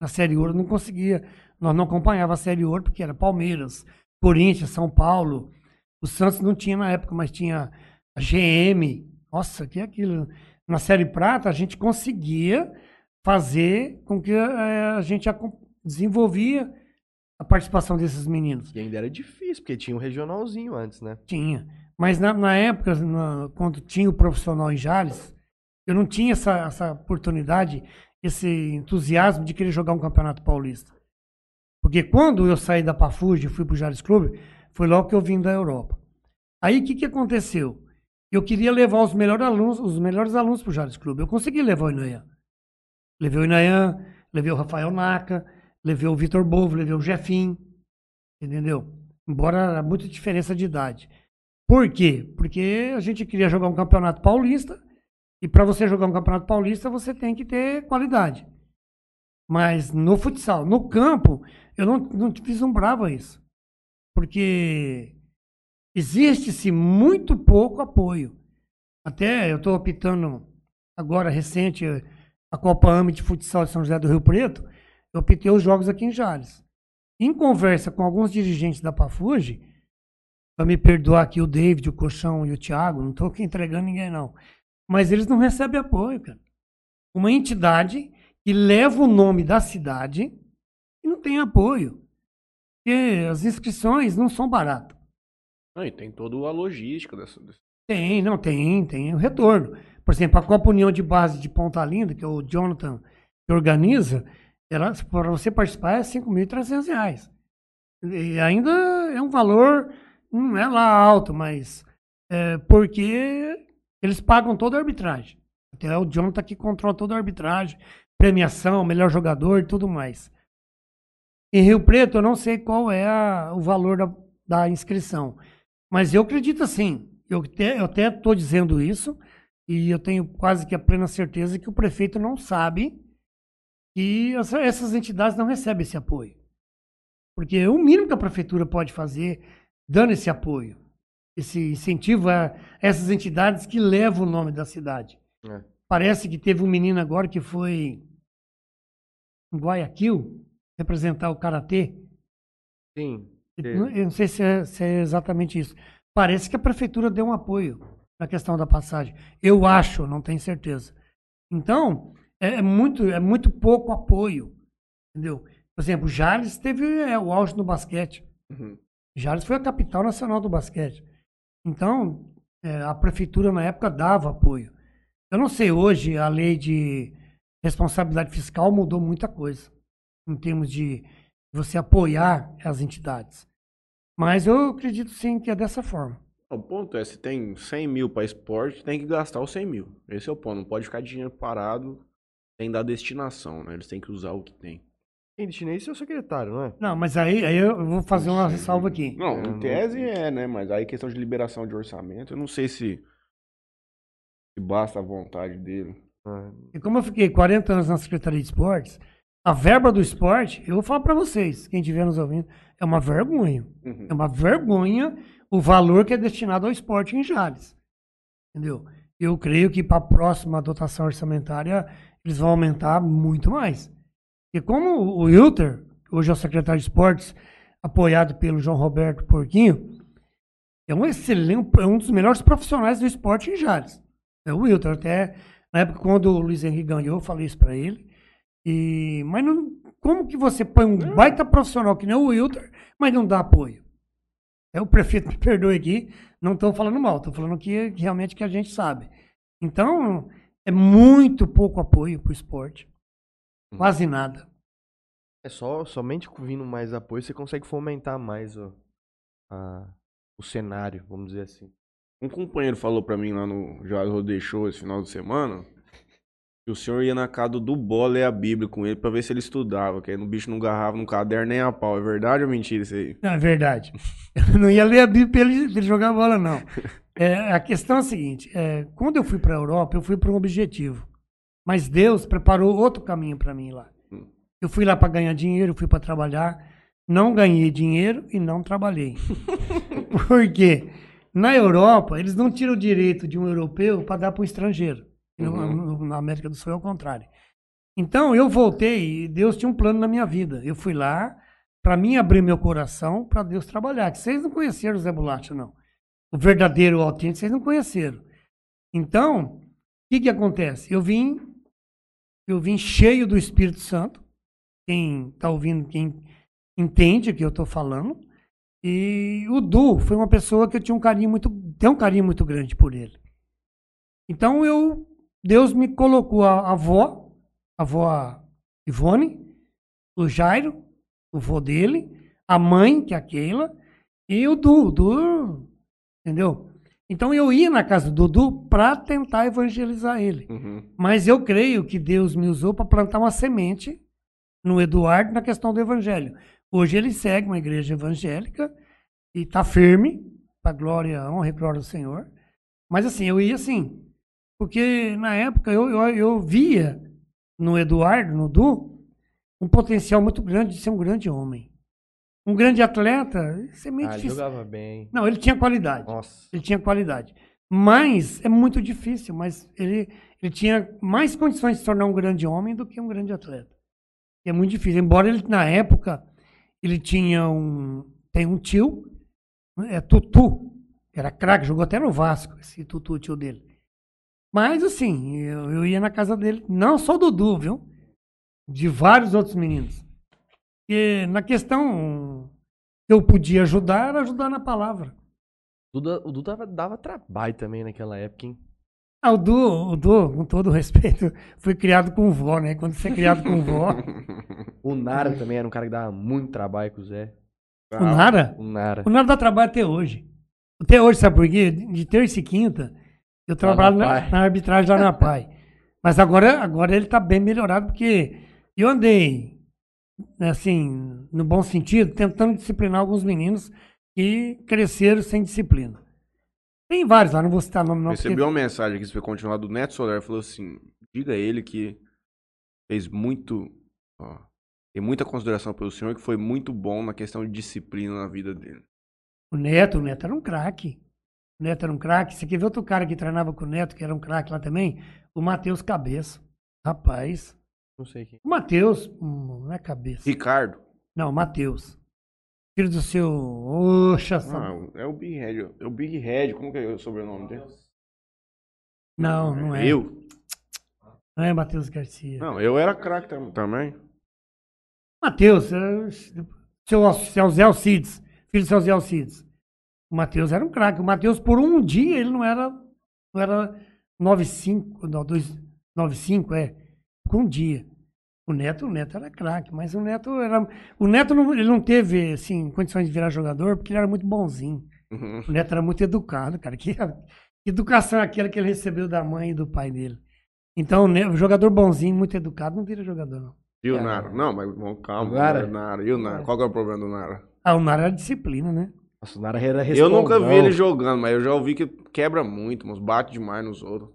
Na Série Ouro não conseguia, nós não acompanhava a Série Ouro porque era Palmeiras, Corinthians, São Paulo. O Santos não tinha na época, mas tinha a GM. Nossa, que é aquilo. Na Série Prata a gente conseguia fazer com que eh, a gente desenvolvia a participação desses meninos. E ainda era difícil, porque tinha um regionalzinho antes, né? Tinha. Mas na, na época, na- quando tinha o profissional em Jales, eu não tinha essa, essa oportunidade, esse entusiasmo de querer jogar um campeonato paulista. Porque quando eu saí da Pafuji e fui para o Jales Clube, foi logo que eu vim da Europa. Aí o que, que aconteceu? Eu queria levar os melhores alunos, os melhores alunos para o Jales Clube. Eu consegui levar o Inayan. Levei o Inayan, levei o Rafael Naka, levei o Vitor Bovo, levei o Jefim. Entendeu? Embora era muita diferença de idade. Por quê? Porque a gente queria jogar um campeonato paulista. E para você jogar um campeonato paulista, você tem que ter qualidade. Mas no futsal, no campo, eu não, não vislumbrava isso. Porque existe-se muito pouco apoio. Até eu estou optando agora, recente, a Copa AME de Futsal de São José do Rio Preto, eu optei os jogos aqui em Jales. Em conversa com alguns dirigentes da Pafuji, para me perdoar aqui o David, o Colchão e o Thiago, não estou entregando ninguém não. Mas eles não recebem apoio, cara. Uma entidade que leva o nome da cidade e não tem apoio. Porque as inscrições não são baratas. Não, e tem toda a logística dessa. Tem, não, tem, tem o retorno. Por exemplo, a Copa União de Base de Ponta Linda, que é o Jonathan que organiza, para você participar é 5.300 reais. E ainda é um valor, não é lá alto, mas é porque eles pagam toda a arbitragem. Até o Jonathan que controla toda a arbitragem, premiação, melhor jogador e tudo mais. Em Rio Preto, eu não sei qual é a- o valor da, da inscrição. Mas eu acredito assim. Eu até, eu até estou dizendo isso, e eu tenho quase que a plena certeza que o prefeito não sabe que essa- essas entidades não recebem esse apoio. Porque o mínimo que a prefeitura pode fazer, dando esse apoio, esse incentivo a essas entidades que levam o nome da cidade. É. Parece que teve um menino agora que foi em Guayaquil representar o Karatê. Sim. Eu não- eu não sei se é, se é exatamente isso. Parece que a prefeitura deu um apoio na questão da passagem. Eu acho, não tenho certeza. Então, é, é muito, é muito pouco apoio. Entendeu? Por exemplo, Jales teve é, o auge no basquete. Uhum. Jales foi a capital nacional do basquete. Então, é, a prefeitura na época dava apoio. Eu não sei, hoje a lei de responsabilidade fiscal mudou muita coisa em termos de você apoiar as entidades. Mas eu acredito sim que é dessa forma. O ponto é, se tem 100 mil para esporte, tem que gastar os 100 mil. Esse é o ponto. Não pode ficar dinheiro parado sem dar destinação, né? Eles têm que usar o que tem. Quem destina isso é o secretário, não é? Não, mas aí, aí eu vou fazer uma ressalva aqui. Não, É, em não- tese é, né? Mas aí questão de liberação de orçamento, eu não sei se, se basta a vontade dele. Ah, E como eu fiquei 40 anos na Secretaria de Esportes, a verba do esporte, eu vou falar para vocês, quem estiver nos ouvindo, é uma vergonha. Uhum. É uma vergonha o valor que é destinado ao esporte em Jales. Entendeu? Eu creio que para a próxima dotação orçamentária eles vão aumentar muito mais. E como o Wilter, hoje é o secretário de esportes, apoiado pelo João Roberto Porquinho, é um excelente, é um dos melhores profissionais do esporte em Jales. É o Wilter. Até na época quando o Luiz Henrique ganhou, eu falei isso para ele. E, mas não, como que você põe um baita profissional que nem o Wilter, mas não dá apoio? É o prefeito me perdoe aqui, não estou falando mal, estou falando que que realmente que a gente sabe. Então, é muito pouco apoio para o esporte. Quase nada. É só, somente vindo mais apoio você consegue fomentar mais o, a- o cenário, vamos dizer assim. Um companheiro falou pra mim lá no Jorge Rodei Show esse final de semana que o senhor ia na casa do Bola ler a Bíblia com ele pra ver se ele estudava, que aí o bicho não agarrava no caderno nem a pau. É verdade ou mentira isso aí? Não, é verdade. Eu não ia ler a Bíblia para ele, pra ele jogar bola, não. É, a questão é a seguinte: é, quando eu fui para a Europa, eu fui por um objetivo. Mas Deus preparou outro caminho para mim lá. Hum. Eu fui lá para ganhar dinheiro, fui para trabalhar. Não ganhei dinheiro e não trabalhei. Por quê? Na Europa, eles não tiram o direito de um europeu para dar para um estrangeiro. Uhum. na América do Sul é o contrário. Então eu voltei e Deus tinha um plano na minha vida. Eu fui lá para mim abrir meu coração para Deus trabalhar. Que vocês não conheceram o Zé Bolacha, não. O verdadeiro, o autêntico, vocês não conheceram. Então, o que que acontece? Eu vim, eu vim cheio do Espírito Santo. Quem está ouvindo, quem entende o que eu estou falando. E o Du foi uma pessoa que eu tinha um carinho muito, tem um carinho muito grande por ele. Então eu, Deus me colocou a avó, a avó Ivone, o Jairo, o vô dele, a mãe, que é a Keila, e o Du, Du, entendeu? Então eu ia na casa do Dudu para tentar evangelizar ele. Uhum. Mas eu creio que Deus me usou para plantar uma semente no Eduardo na questão do evangelho. Hoje ele segue uma igreja evangélica e está firme, para glória, honra e glória do Senhor. Mas assim, eu ia assim, porque na época eu, eu, eu via no Eduardo, no Du, um potencial muito grande de ser um grande homem. Um grande atleta, isso é meio Ah, ele difícil. jogava bem. Não, ele tinha qualidade. Nossa. Ele tinha qualidade. Mas é muito difícil, mas ele, ele tinha mais condições de se tornar um grande homem do que um grande atleta. E é muito difícil. Embora ele, na época, ele tinha um. Tem um tio, é Tutu, era craque, jogou até no Vasco, esse Tutu, o tio dele. Mas assim, eu, eu ia na casa dele, não só do Dudu, viu? De vários outros meninos. E na questão que eu podia ajudar, era ajudar na palavra. O Duda dava, dava trabalho também naquela época, hein? Ah, o Du, o Du, com todo respeito, foi criado com vó, né? Quando você é criado com vó. O Nara também era um cara que dava muito trabalho com o Zé. O Nara? O Nara. O Nara dá trabalho até hoje. Até hoje, sabe por quê? De terça e quinta, eu trabalho na na, na arbitragem lá na PAI. Mas agora, agora ele tá bem melhorado, porque eu andei, assim, no bom sentido, tentando disciplinar alguns meninos que cresceram sem disciplina. Tem vários lá, não vou citar nome não. porque- Recebi uma mensagem aqui, se foi continuar do Neto Solar, falou assim, diga a ele que fez muito, ó, tem muita consideração pelo senhor, que foi muito bom na questão de disciplina na vida dele. O Neto, o Neto era um craque. O Neto era um craque. Você quer ver outro cara que treinava com o Neto, que era um craque lá também? O Matheus Cabeça. Rapaz. Não sei quem. O Matheus, hum, não é cabeça. Ricardo, Não, Matheus. Filho do seu. Oxa, ah, é o Big Red, é o Big Red, como que é o sobrenome dele? Não, não é. Eu? Não é Matheus Garcia. Não, eu era craque tam- também. Matheus, é, seu, seu Zé Alcides. Filho do seu Zé Alcides. O Matheus era um craque. O Matheus, por um dia, ele não era. Não era 9,5. Não, 9,5, é. Por um dia. O Neto, o Neto era craque, mas o Neto era. O Neto não, ele não teve, assim, condições de virar jogador, porque ele era muito bonzinho. Uhum. O Neto era muito educado, cara. Que, que educação é aquela que ele recebeu da mãe e do pai dele? Então, o o jogador bonzinho, muito educado, não vira jogador, não. E o É. Nara? Não, mas vamos, calma. Nara? Nara? Nara. E o Nara? Qual que é o problema do Nara? Ah, o Nara era disciplina, né? Nossa, o Nara era Eu nunca vi ele jogando, mas eu já ouvi que quebra muito, mas bate demais nos outros.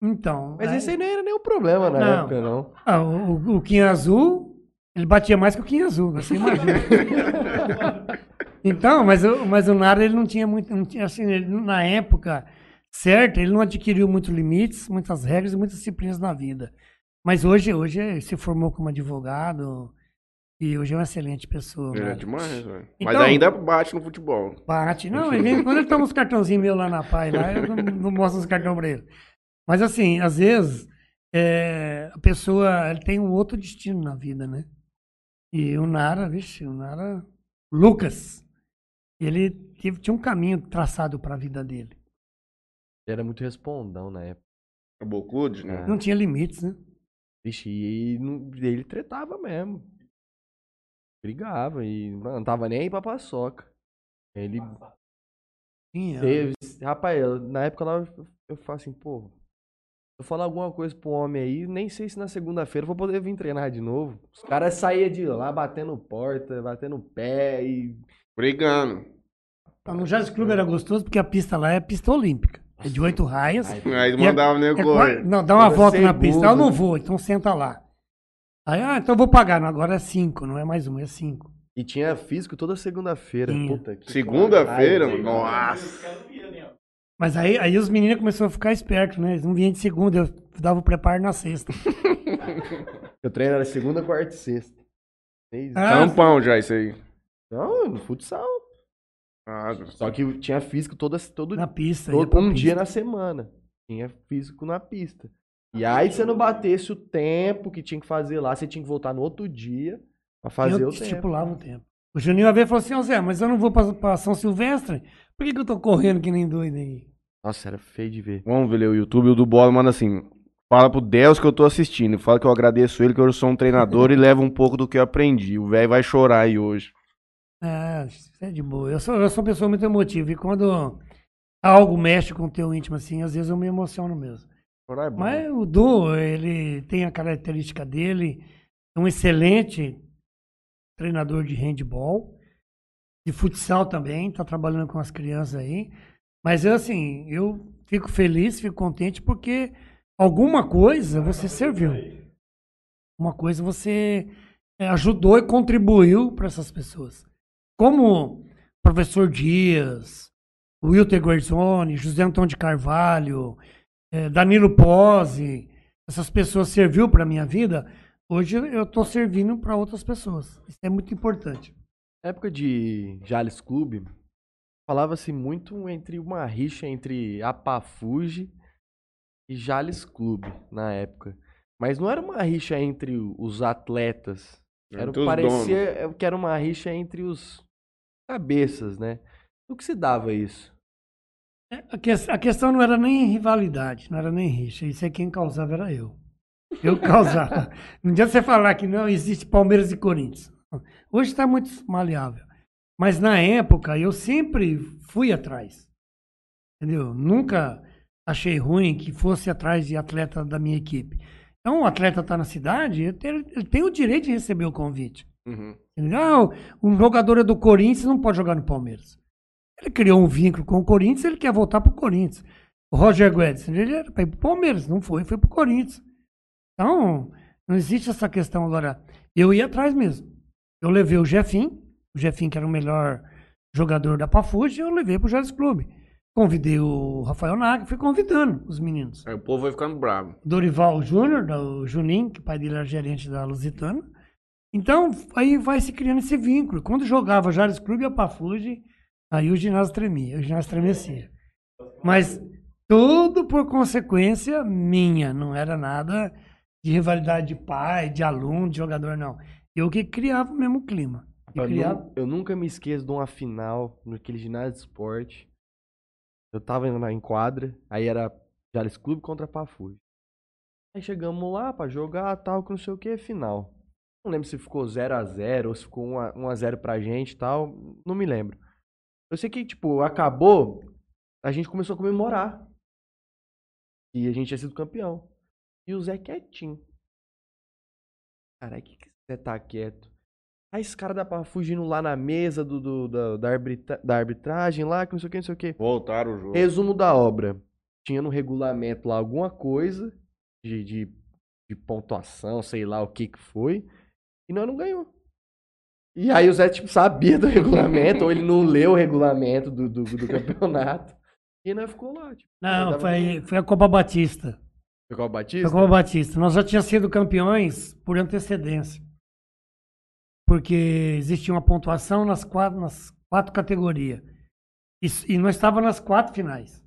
Então. Mas aí- esse aí não era nenhum problema na Não. época, não. Ah, o, o, o Quinha Azul, ele batia mais que o Quinha Azul, você imagina. então, mas, o- mas o Nara, ele não tinha muito, não tinha, assim, ele, na época certa, ele não adquiriu muitos limites, muitas regras e muitas disciplinas na vida. Mas hoje, hoje ele se formou como advogado e hoje é uma excelente pessoa. Ele é demais, velho. Mas Então- ainda bate no futebol. Bate. Não, ele vem, quando ele toma uns cartãozinhos meus lá na PAI, lá, eu não, não mostro os cartões pra ele. Mas assim, às vezes, é, a pessoa tem um outro destino na vida, né? E o Nara, vixe, o Nara. Lucas, ele teve, tinha um caminho traçado para a vida dele. Ele era muito respondão na época. O Bocude, né? Não tinha limites, né? Vixe, e não- ele tretava mesmo. Brigava e mano, não tava nem aí pra paçoca. Ele Tinha. teve. Rapaz, eu- na época lá eu, eu falo assim, pô. Se eu falar alguma coisa pro homem aí, nem sei se na segunda-feira eu vou poder vir treinar de novo. Os caras saíam de lá batendo porta, batendo pé e. Brigando. No Jazz Clube era gostoso porque a pista lá é pista olímpica. É de oito raias. Ai, Aí E mandava o nego É não, dá uma volta na pista. Eu não vou, então senta lá. Aí, ah, então eu vou pagar. Não, agora é cinco, não é mais um, é cinco. E tinha físico toda segunda-feira. Tinha. Puta que Segunda-feira, nossa. Mas aí, aí os meninos começaram a ficar espertos, né? Eles não vinham de segunda, eu dava o preparo na sexta. Eu treino era segunda, quarta e sexta. Seis- Ah, Tampão já isso aí. Não, no futsal. Ah, Só que tinha físico toda, todo, Na pista. todo um pista. dia na semana. Tinha físico na pista. E aí, se você não batesse o tempo que tinha que fazer lá, você tinha que voltar no outro dia pra fazer eu o tempo. estipulava o tempo. O Juninho vez falou assim, ó Zé, mas eu não vou pra, pra São Silvestre? Por que, que eu tô correndo que nem doido aí? Nossa, era feio de ver. Vamos ver o YouTube. O do Bola manda assim: Fala pro Deus que eu tô assistindo. Fala que eu agradeço ele, que eu sou um treinador e levo um pouco do que eu aprendi. O velho vai chorar aí hoje. É, isso é de boa. Eu sou, eu sou uma pessoa muito emotiva e quando algo mexe com o teu íntimo assim, às vezes eu me emociono mesmo. É bom. Mas o Du, ele tem a característica dele, é um excelente treinador de handball, de futsal também, tá trabalhando com as crianças aí. Mas eu, assim, eu fico feliz, fico contente porque alguma coisa você serviu. Uma coisa você é, ajudou e contribuiu para essas pessoas. Como o professor Dias, o Wilter Guerzoni, José Antônio de Carvalho, eh, Danilo Pose, essas pessoas serviu para minha vida, hoje eu estou servindo para outras pessoas. Isso é muito importante. Na época de Jales Clube, falava-se muito entre uma rixa entre Apafuge e Jales Clube na época. Mas não era uma rixa entre os atletas. Era, Entre os parecia é, que era uma rixa entre os cabeças, né? O que se dava isso? A, que- a questão não era nem rivalidade, não era nem rixa. Isso é quem causava era eu. Eu causava. não adianta você falar que não existe Palmeiras e Corinthians. Hoje está muito maleável. Mas na época eu sempre fui atrás. Entendeu? Nunca achei ruim que fosse atrás de atleta da minha equipe. Então, o atleta está na cidade, ele tem, o direito de receber o convite. Uhum. Não, um jogador é do Corinthians não pode jogar no Palmeiras. Ele criou um vínculo com o Corinthians, ele quer voltar pro Corinthians. O Roger Guedes, ele era para ir pro Palmeiras, não foi, foi pro Corinthians. Então, não existe essa questão agora. Eu ia atrás mesmo. Eu levei o Jefim, o Jefim que era o melhor jogador da Pafuji, eu levei pro Jazz Clube. Convidei o Rafael Naga, fui convidando os meninos. Aí o povo vai ficando bravo. Dorival Júnior, o Juninho, que o pai dele era gerente da Lusitana. Então, aí vai se criando esse vínculo. Quando jogava Jales Clube e a Pafuji, aí o ginásio tremia, o ginásio estremecia. Mas tudo por consequência minha, não era nada de rivalidade de pai, de aluno, de jogador, não. Eu que criava o mesmo clima. Eu criava... nu- eu nunca me esqueço de uma final naquele ginásio de esporte. Eu tava indo na em quadra, aí era Jales Clube contra Pafuji. Aí chegamos lá pra jogar, tal, que não sei o que, final. Não lembro se ficou 0 a 0 ou se ficou 1 a, 1 a 0 pra gente e tal, não me lembro. Eu sei que, tipo, acabou, a gente começou a comemorar. E a gente tinha sido campeão. E o Zé quietinho. Caralho, que que você tá quieto? Aí esse cara dá pra fugindo lá na mesa do, do- da, da, arbitra- da arbitragem lá, que não sei o que, não sei o que. Voltaram o jogo. Resumo da obra. Tinha no regulamento lá alguma coisa de, de, de pontuação, sei lá o que que foi. E nós não ganhou. E aí o Zé, tipo, sabia do regulamento, ou ele não leu o regulamento do, do, do campeonato. E nós ficou lá, tipo. Não, foi, foi a Copa Batista. Ficou o Foi Batista? a Copa Batista. Nós já tínhamos sido campeões por antecedência. Porque existia uma pontuação nas quatro, nas quatro categorias. E, e nós estávamos nas quatro finais.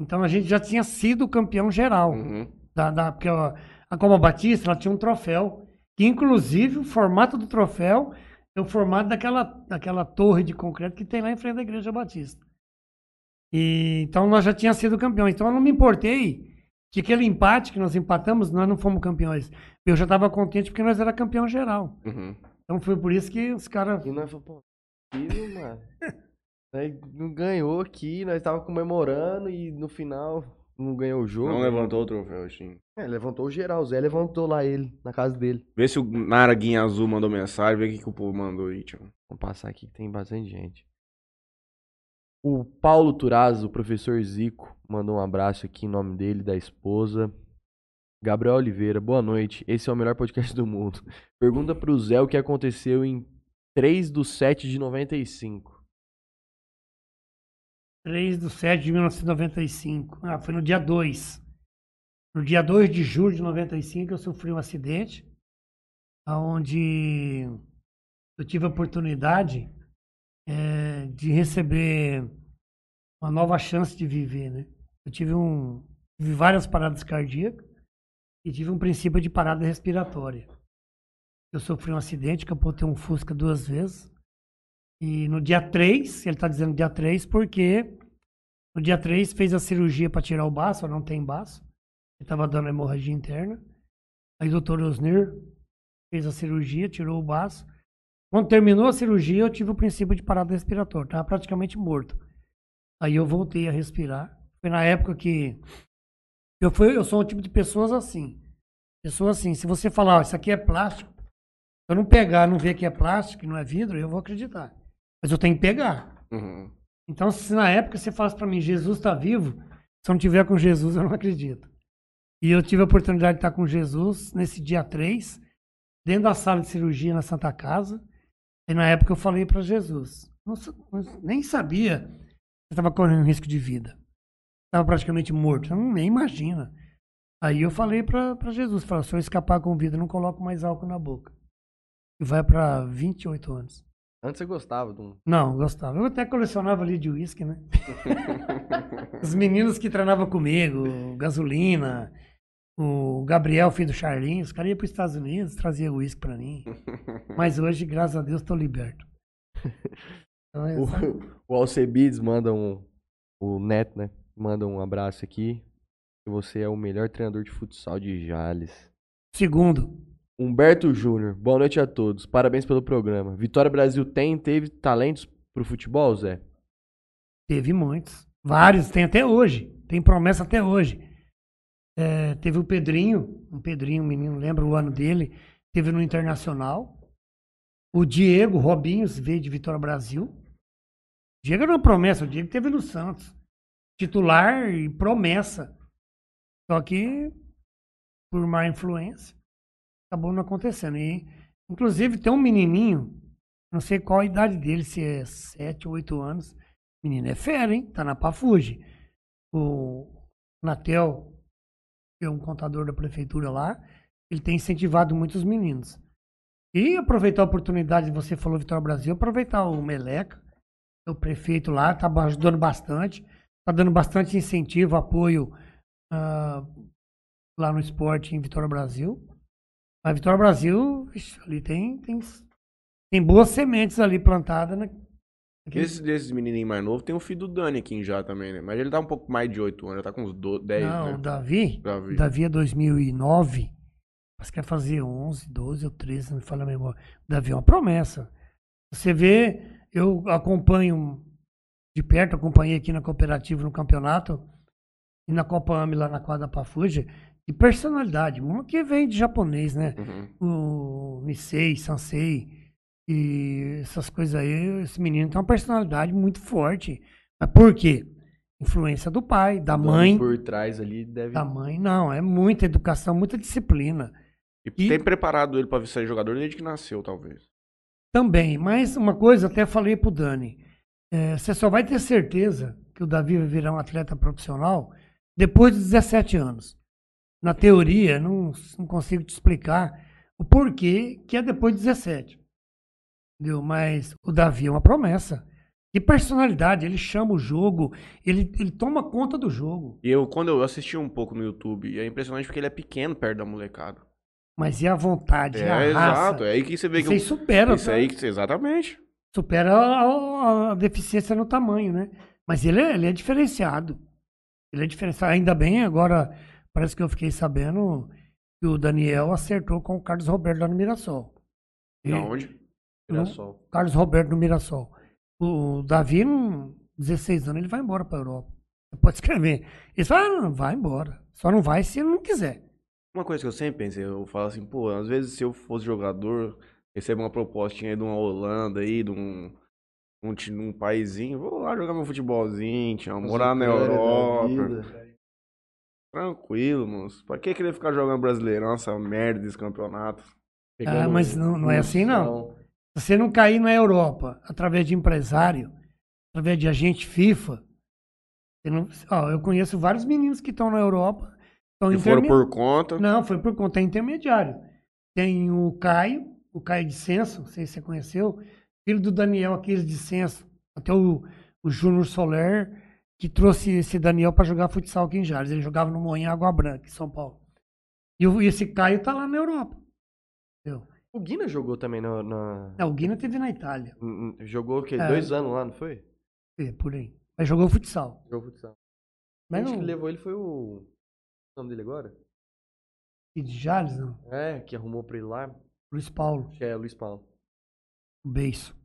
Então a gente já tinha sido campeão geral. Uhum. Da, da- porque a, a Copa Batista ela tinha um troféu. Que inclusive o formato do troféu é o formato daquela, daquela torre de concreto que tem lá em frente da Igreja Batista. E, então nós já tínhamos sido campeões. Então eu não me importei que aquele empate que nós empatamos, nós não fomos campeões. Eu já estava contente porque nós era campeão geral. Uhum. Então foi por isso que os caras. E nós falamos, pô, filho, mano. Nós não ganhou aqui, nós tava comemorando e no final não ganhou o jogo. Não levantou o troféu, Shin. É, levantou o geral, o Zé levantou lá ele, na casa dele. Vê se o Naraguinha Azul mandou mensagem, vê o que, que o povo mandou aí, tio. Vamos passar aqui que tem bastante gente. O Paulo Turazzo, o professor Zico, mandou um abraço aqui em nome dele, da esposa. Gabriel Oliveira, boa noite. Esse é o melhor podcast do mundo. Pergunta pro Zé o que aconteceu em 3 do 7 de 95. 3 de 7 de 1995. Ah, foi no dia 2. No dia 2 de julho de 95 eu sofri um acidente. onde eu tive a oportunidade é, de receber uma nova chance de viver, né? Eu tive um tive várias paradas cardíacas e tive um princípio de parada respiratória. Eu sofri um acidente, capotei um Fusca duas vezes. E no dia 3, ele está dizendo dia 3 porque no dia 3 fez a cirurgia para tirar o baço, não tem baço. Ele estava dando hemorragia interna. Aí o doutor Osnir fez a cirurgia, tirou o baço. Quando terminou a cirurgia, eu tive o princípio de parada respiratória. Estava praticamente morto. Aí eu voltei a respirar. Foi na época que eu, fui, eu sou um tipo de pessoas assim. Pessoa assim, se você falar, isso aqui é plástico, eu não pegar, não ver que é plástico, que não é vidro, eu vou acreditar. Mas eu tenho que pegar. Uhum. Então, se na época você falasse para mim, Jesus está vivo, se eu não tiver com Jesus, eu não acredito. E eu tive a oportunidade de estar com Jesus nesse dia 3, dentro da sala de cirurgia na Santa Casa. E na época eu falei para Jesus, nossa, nem sabia que estava correndo risco de vida. Estava praticamente morto, eu não, nem imagina. Aí eu falei para Jesus, falei, se eu escapar com vida, não coloco mais álcool na boca. E vai para 28 anos. Antes você gostava de um. Não, gostava. Eu até colecionava ali de uísque, né? Os meninos que treinavam comigo, gasolina, o Gabriel, filho do Charlinhos, os caras iam para os Estados Unidos, trazia uísque para mim. Mas hoje, graças a Deus, estou liberto. Então, é o, o Alcebides manda um. O Neto, né? Manda um abraço aqui. Você é o melhor treinador de futsal de Jales. Segundo. Humberto Júnior, boa noite a todos. Parabéns pelo programa. Vitória Brasil tem, teve talentos pro futebol, Zé? Teve muitos. Vários, tem até hoje. Tem promessa até hoje. É, teve o Pedrinho, um Pedrinho, um menino, lembra o ano dele, teve no Internacional. O Diego Robinhos veio de Vitória Brasil. Diego era uma promessa, o Diego teve no Santos. Titular e promessa. Só que, por má influência, acabou não acontecendo. E, inclusive, tem um menininho, não sei qual a idade dele, se é 7 ou 8 anos. Menino é fera, hein? Tá na Pafuge. O Natel, que é um contador da prefeitura lá, ele tem incentivado muitos meninos. E aproveitar a oportunidade, você falou Vitória Brasil, aproveitar o Meleca, o prefeito lá, está ajudando bastante, está dando bastante incentivo, apoio uh, lá no esporte em Vitória Brasil. A Vitória Brasil, ali tem, tem, tem boas sementes ali plantadas. Né? Esses desses menininhos mais novos, tem o filho do Dani aqui já também, né? Mas ele tá um pouco mais de 8 anos, ele tá com uns 12, 10, Não, né? o Davi, Davi. Davi é 2009, mas quer fazer 11, 12 ou 13, não me fala a memória. O Davi é uma promessa. Você vê, eu acompanho de perto, acompanhei aqui na cooperativa no campeonato e na Copa AMI lá na quadra Pafuja, de personalidade. Uma que vem de japonês, né? Uhum. O Nisei, Sansei e essas coisas aí. Esse menino tem uma personalidade muito forte. Mas por quê? Influência do pai, da mãe. Por trás ali deve. Da mãe, não. É muita educação, muita disciplina. E, E- tem preparado ele pra ser jogador desde que nasceu, talvez. Também, mas uma coisa, até falei pro Dani. é, você só vai ter certeza que o Davi vai virar um atleta profissional depois dos 17 anos. Na teoria, não, não consigo te explicar o porquê que é depois de 17. Entendeu? Mas o Davi é uma promessa. De personalidade, ele chama o jogo, ele, ele toma conta do jogo. E eu, quando eu assisti um pouco no YouTube, é impressionante porque ele é pequeno perto da molecada. Mas e a vontade, É, a raça? exato. É aí que você vê que. Aí eu- supera, Isso tá? aí, que- exatamente. supera a, a- a deficiência no tamanho, né? Mas ele é, ele é diferenciado. Ele é diferenciado. Ainda bem, agora parece que eu fiquei sabendo que o Daniel acertou com o Carlos Roberto lá no Mirassol. E- Da onde? Mirassol. Carlos Roberto no Mirassol. O Davi, com 16 anos, ele vai embora para Europa. Você pode escrever. Ele fala, ah, não, vai embora. Só não vai se ele não quiser. Uma coisa que eu sempre pensei, eu falo assim, pô, às vezes se eu fosse jogador, recebo uma propostinha aí de uma Holanda aí, de um, um, um paísinho, vou lá jogar meu futebolzinho, tchau, morar na Europa. Tranquilo, moço. Pra que querer ficar jogando brasileirão, essa merda desse campeonato? Ah, mas não, não é assim, não. Se você não cair na Europa através de empresário, através de agente FIFA, você não, ó, eu conheço vários meninos que estão na Europa, estão Se for interme- por conta. Não, foi por conta é intermediário. tem o Caio, o Caio de Censo, não sei se você conheceu, filho do Daniel Aquiles de Censo, até o, o Júnior Soler, que trouxe esse Daniel para jogar futsal aqui em Jales. Ele jogava no Moinha Água Branca, em São Paulo. E o- e esse Caio tá lá na Europa. Entendeu? O Guina jogou também na. na- É, o Guina teve na Itália, Jogou o quê? É. Dois anos lá, não foi? é, por aí. Mas jogou futsal. Jogou futsal. Mas não, que levou ele foi o. O nome dele agora? e de Jales, não. É, que arrumou pra ele lá. Luiz Paulo, é Luiz Paulo. o beiço.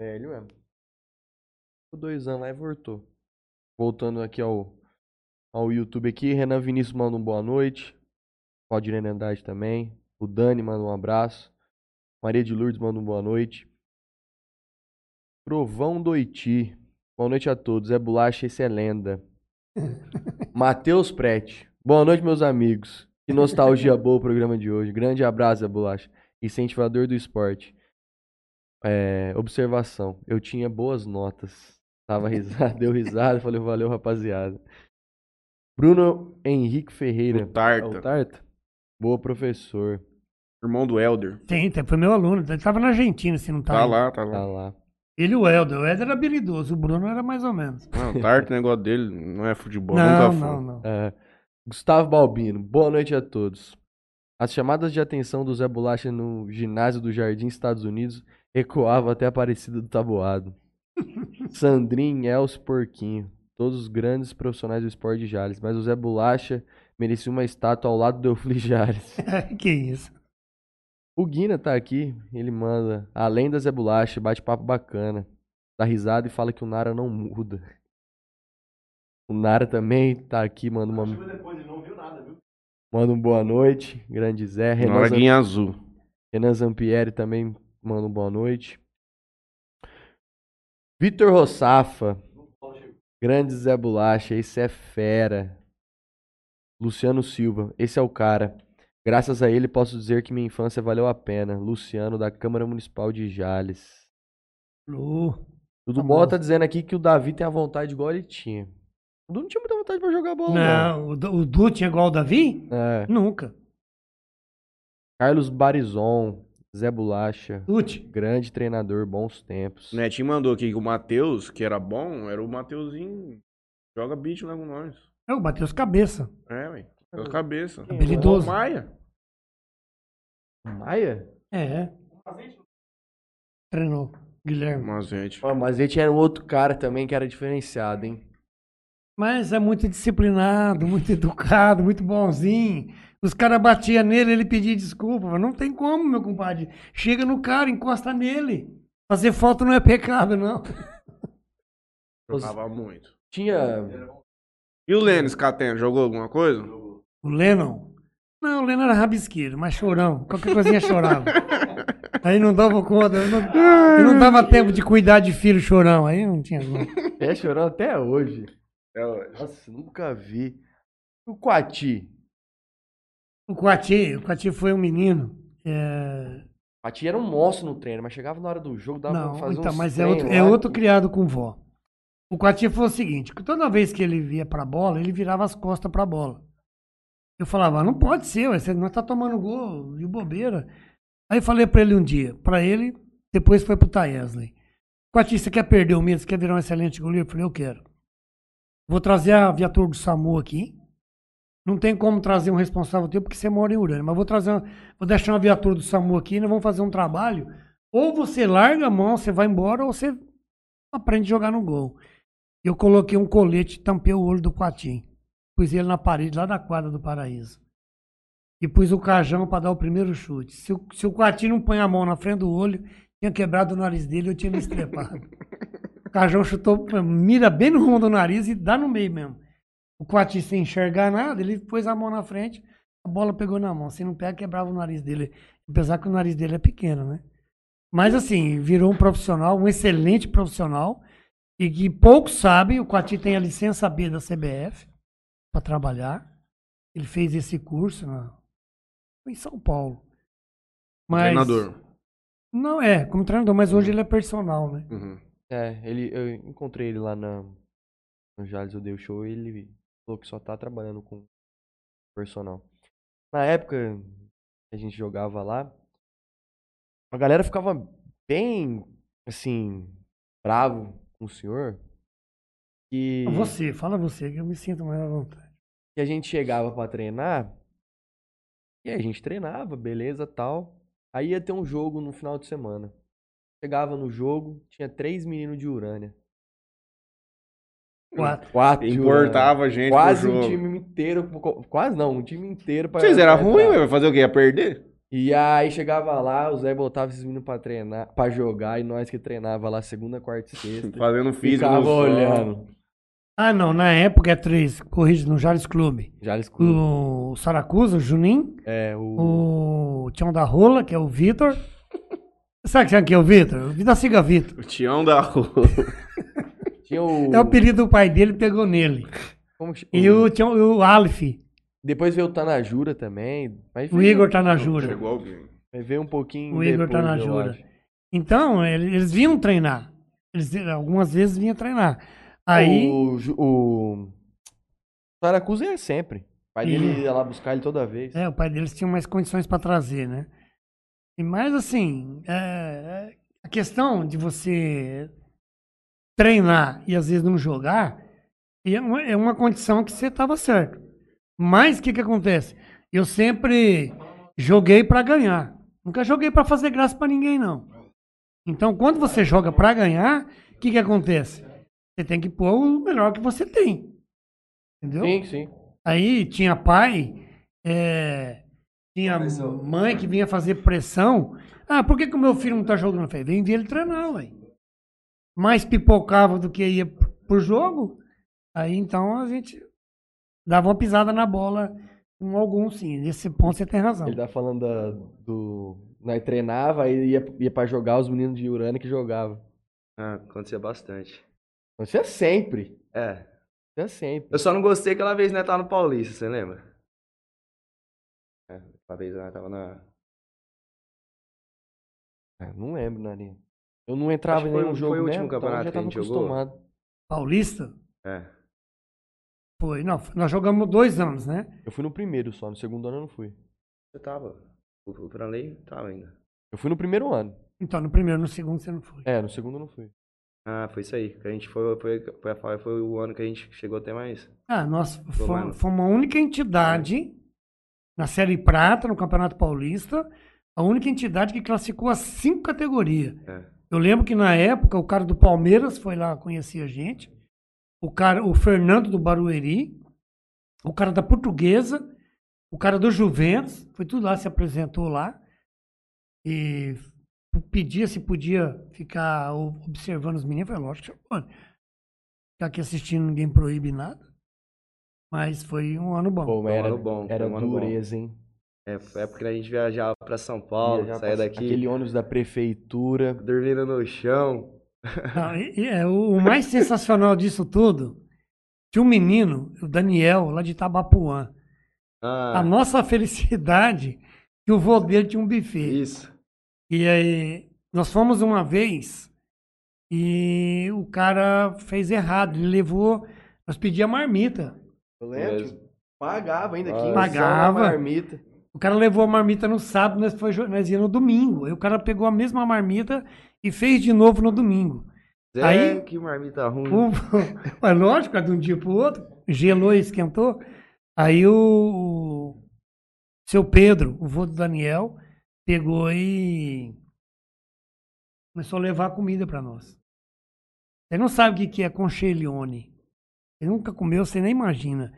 É, ele mesmo. Ficou dois anos lá e voltou. Voltando aqui ao, ao YouTube aqui, Renan Vinícius manda um boa noite. Valdirene Andrade também. O Dani manda um abraço. Maria de Lourdes manda um boa noite. Trovão Doiti. Boa noite a todos. É bolacha, esse é lenda. Matheus Prete. Boa noite, meus amigos. Que nostalgia boa o programa de hoje. Grande abraço, Zé Bolacha. Incentivador do esporte. É, observação. Eu tinha boas notas. Tava risado, deu risada. Falei, valeu, rapaziada. Bruno Henrique Ferreira. O Tarta. É o Tarta? Boa, professor. Irmão do Elder. Tem, foi meu aluno. Ele tava na Argentina, se não tá. Tá aí. lá, tá lá. Tá lá. Ele e o Helder. O Helder era habilidoso, o Bruno era mais ou menos. Não, o Tarta, o negócio dele não é futebol, não, nunca foi. não, não. É, Gustavo Balbino, boa noite a todos. As chamadas de atenção do Zé Bolacha no ginásio do Jardim, Estados Unidos, ecoavam até a Aparecida do Taboado. Sandrinho, Elcio Porquinho, todos os grandes profissionais do esporte de Jales, mas o Zé Bolacha merecia uma estátua ao lado do Eufli Jales. que isso. O Guina tá aqui, ele manda, além da Zé Bolacha, bate papo bacana, dá risada e fala que o Nara não muda. O Nara também tá aqui, manda uma... Manda um boa noite, grande Zé. Renan. Noraguinha azul. Renan Zampieri também manda um boa noite. Vitor Rossafa. Grande Zé Bolacha, esse é fera. Luciano Silva, esse é o cara. Graças a ele posso dizer que minha infância valeu a pena. Luciano, da Câmara Municipal de Jales. Lu. Dudu Famoso. Bola tá dizendo aqui que o Davi tem a vontade igual ele tinha. O Dudu não tinha muita vontade pra jogar bola, não. Não, o, Du- o Du tinha igual o Davi? É. Nunca. Carlos Barizon, Zé Bolacha. Tuti. Grande treinador, bons tempos. O Netinho mandou aqui que o Matheus, que era bom, era o Mateuzinho. Joga beat lá com nós. É o Matheus Cabeça. É, velho. Pela cabeça. Habilidoso. O Maia. Maia? É. Treinou. Guilherme. Mas, gente. Ó, mas ele tinha um outro cara também que era diferenciado, hein? Mas é muito disciplinado, muito educado, muito bonzinho. Os caras batiam nele, ele pedia desculpa. Não tem como, meu compadre. Chega no cara, encosta nele. Fazer foto não é pecado, não. Jogava muito. Tinha. E o Lênis Catena, jogou alguma coisa? O Lennon? Não, o Lennon era rabisqueiro, mas chorão. Qualquer coisinha chorava. Aí não dava conta. Eu não, eu não dava tempo de cuidar de filho chorão. Aí não tinha. como. É chorando até hoje. É hoje. Nossa, nunca vi. O Quati. O Coati, o Coati foi um menino. é, O Quati era um monstro no treino, mas chegava na hora do jogo, dava pra Não, fazer então, mas é outro, é outro que- criado com vó. O Coati foi o seguinte, que toda vez que ele via pra bola, ele virava as costas pra bola. Eu falava, "Ah, não pode ser, ué, você não tá tomando gol, de bobeira. Aí eu falei pra ele um dia, pra ele, depois foi pro Taesley. Coati, você quer perder o medo, você quer virar um excelente goleiro? Eu falei, eu quero. Vou trazer a viatura do SAMU aqui. Não tem como trazer um responsável teu porque você mora em Urânia, mas vou trazer, uma- vou deixar uma viatura do SAMU aqui, nós vamos fazer um trabalho. Ou você larga a mão, você vai embora, ou você aprende a jogar no gol. Eu coloquei um colete, tampei o olho do Quatim. Pus ele na parede lá da quadra do Paraíso. E pus o cajão para dar o primeiro chute. Se o, se o Quatim não põe a mão na frente do olho, tinha quebrado o nariz dele, eu tinha me estrepado. o cajão chutou, mira bem no rumo do nariz e dá no meio mesmo. O Quatim sem enxergar nada, ele pôs a mão na frente, a bola pegou na mão. Se não pega, quebrava o nariz dele. Apesar que o nariz dele é pequeno, né? Mas assim, virou um profissional, um excelente profissional. E que poucos sabem, o Quati tem a licença B da CBF para trabalhar. Ele fez esse curso na, em São Paulo. Mas, Treinador. Não é, como treinador, mas hoje ele é personal, né? Uhum. É, ele, eu encontrei ele lá na, no Jales, eu dei o show e ele falou que só tá trabalhando com personal. Na época, que a gente jogava lá, a galera ficava bem, assim, bravo com o senhor. Que, Você, fala você, que eu me sinto mais à vontade. que a gente chegava pra treinar, e a gente treinava, beleza, tal. Aí ia ter um jogo no final de semana. Chegava no jogo, tinha três meninos de Urânia. Quatro. Quatro Urânia. Importava gente Quase pro um time inteiro, quase não, um time inteiro pra Vocês eram ruins, vai fazer o quê? Ia perder? E aí chegava lá, o Zé botava esses meninos pra treinar, pra jogar, e nós que treinava lá segunda, quarta e sexta. Fazendo físico ficava sol. olhando. Ah, não, na época é três, corrige no Jales Clube. Já eles clube. O Saracusa, o Juninho, É, o. o Tião da Rola, que é o Vitor. Sabe quem é o Vitor? O Vitor Siga Vitor. O Tião da rua. Tinha o. É o apelido do pai dele, pegou nele. como E o, Tião, o Aleph, Depois veio o Tanajura também. Mas o veio- Igor tá na Jura. Chegou alguém. mas Veio um pouquinho. O Igor tá depois, na eu Jura. acho. Então, ele- eles vinham treinar. Eles algumas vezes vinham treinar. Aí, O. O. Saracusa é sempre. O pai dele ia lá buscar ele toda vez. é, o pai deles tinha mais condições para trazer, né? E mais assim, é, é, a questão de você treinar e às vezes não jogar é uma, é uma condição que você estava certo. Mas o que que acontece? Eu sempre joguei para ganhar. Nunca joguei para fazer graça para ninguém, não. Então, quando você joga para ganhar, o que que acontece? Você tem que pôr o melhor que você tem. Entendeu? Sim, sim. Aí tinha pai, é, tinha mãe que vinha fazer pressão. Ah, por que, que o meu filho não tá jogando? Eu falei, vem ver ele treinar, ué. Mais pipocava do que ia pro jogo. Aí então a gente dava uma pisada na bola com algum, sim. Nesse ponto você tem razão. Ele tá falando da- do. Nós treinava, aí ia, ia pra jogar os meninos de Urânia que jogavam. Ah, acontecia bastante. É sempre. É. É sempre. Eu só não gostei aquela vez, né, tava no Paulista, você lembra? É, aquela vez né, tava na. Ah, não lembro, Narinha. Eu não entrava em foi nenhum o- jogo foi o mesmo, último então eu campeonato já que a gente jogou? acostumado. Paulista? É. Foi. Não, nós jogamos dois anos, né? Eu fui no primeiro só, no segundo ano eu não fui. Você tava. O, Franley tava ainda. Eu fui no primeiro ano. Então, no primeiro, no segundo você não foi. É, no segundo eu não fui. Ah, foi isso aí. Que a gente foi, foi, foi, foi, foi o ano que a gente chegou até mais. Ah, nós fomos, fomos a única entidade na Série Prata, no Campeonato Paulista, a única entidade que classificou as cinco categorias. É. Eu lembro que na época o cara do Palmeiras foi lá conhecer a gente, o cara, o Fernando do Barueri, o cara da Portuguesa, o cara do Juventus, foi tudo lá, se apresentou lá e pedia se podia ficar observando os meninos. Eu falei, lógico, pode. Ficar aqui assistindo, ninguém proíbe nada. Mas foi um ano bom. Pô, um era, ano bom, era um ano bom. dureza, hein? É, foi a época que a gente viajava pra São Paulo, saía pra- daqui, Aquele ônibus da prefeitura. dormindo no chão. Não, e- e é, o o mais sensacional disso tudo, tinha um menino, o Daniel, lá de Itabapuã. Ah, A nossa felicidade que o vô dele tinha um buffet. isso. E aí, nós fomos uma vez e o cara fez errado. Ele levou, nós pedíamos marmita. Eu Mesmo. Pagava ainda, Ah, 15 Pagava. marmita. O cara levou a marmita no sábado, nós, foi, nós ia no domingo. Aí o cara pegou a mesma marmita e fez de novo no domingo. Zé, Aí- que marmita ruim. O, mas lógico, é de um dia pro outro, gelou e esquentou. Aí o, o seu Pedro, o vô do Daniel, pegou e começou a levar comida para nós. Você não sabe o que que é conchelione. Você nunca comeu, você nem imagina.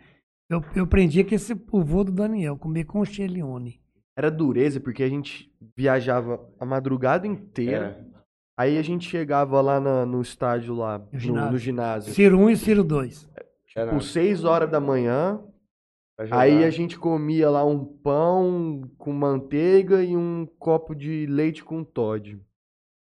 Eu, eu aprendi que esse o vô do Daniel, comer conchelione. Era dureza, porque a gente viajava a madrugada inteira. É. Aí a gente chegava lá na- no estádio lá, no, ginásio. no ginásio. Ciro 1 e Ciro 2. Era Por 6 horas da manhã. Aí a gente comia lá um pão com manteiga e um copo de leite com Todd.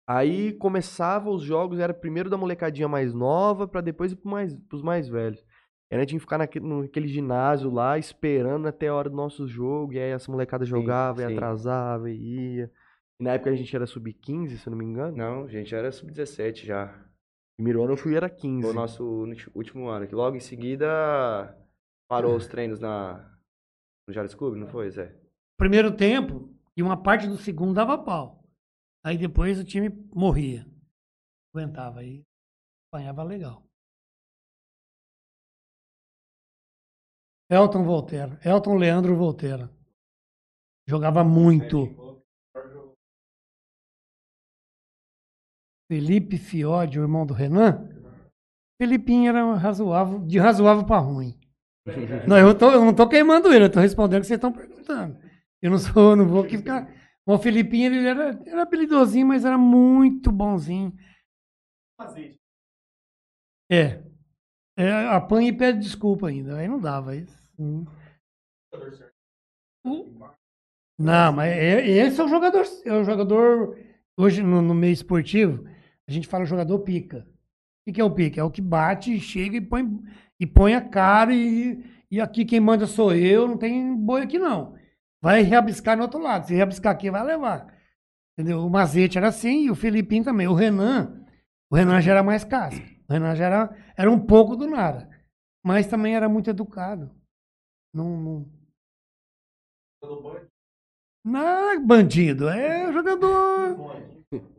Aí começava os jogos, era primeiro da molecadinha mais nova, pra depois ir pro mais, pros mais velhos. E aí a gente tinha que ficar naquele, naquele ginásio lá, esperando até a hora do nosso jogo, e aí essa molecada jogava e sim. atrasava e ia. E na época a gente era sub-15, se eu não me engano. Não, gente, era sub-17 já. Primeiro ano eu fui era 15. Foi o nosso último ano. Que logo em seguida parou os treinos na, no Jales Clube, não foi, Zé? Primeiro tempo, E uma parte do segundo dava pau. Aí depois o time morria. Aguentava aí. Apanhava legal. Elton Volterra. Elton Leandro Volterra. Jogava muito. Felipe Fiode, o irmão do Renan. Felipinho era razoável, de razoável para ruim. Não, eu, tô, eu não tô queimando ele, eu tô respondendo o que vocês estão perguntando. Eu não sou, eu não vou aqui ficar. O Felipinho, ele era, era habilidosinho, mas era muito bonzinho. É. é apanha e pede desculpa ainda. Aí não dava. Isso. Hum. Não, mas esse é o jogador. É o jogador. Hoje, no, no meio esportivo, a gente fala jogador pica. O que, é o pica? É o que bate, chega e põe, e põe a cara e, e aqui quem manda sou eu, não tem boi aqui não. Vai reabiscar no outro lado. Se reabiscar aqui, vai levar. Entendeu? O Mazete era assim e o Felipinho também. O Renan, o Renan já era mais casca. O Renan já era, era um pouco do nada. Mas também era muito educado. Não, não... Não é bandido, é jogador.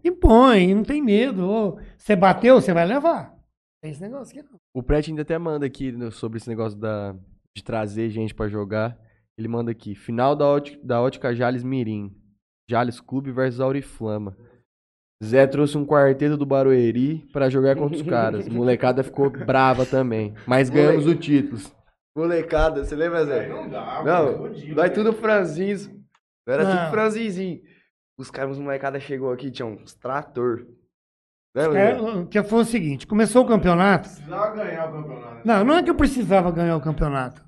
Impõe, não tem medo. Você bateu, você vai levar. Tem esse negócio aqui não. O Pret ainda até manda aqui no- sobre esse negócio da, de trazer gente pra jogar. Ele manda aqui: final da, ótica, da ótica Jales Mirim. Jales Clube versus Auriflama. Zé trouxe um quarteto do Barueri pra jogar contra os caras. Molecada ficou brava também. Mas ganhamos o título. Molecada, você lembra, Zé? Não dá, Não, nós tudo franzins. Era Não. tudo franzinzinho. Os caras, os molecada chegou aqui, tinha uns trator. Lembra, É, Zé? o que foi o seguinte: começou o campeonato. Precisava ganhar o campeonato. Não, não é que eu precisava ganhar o campeonato.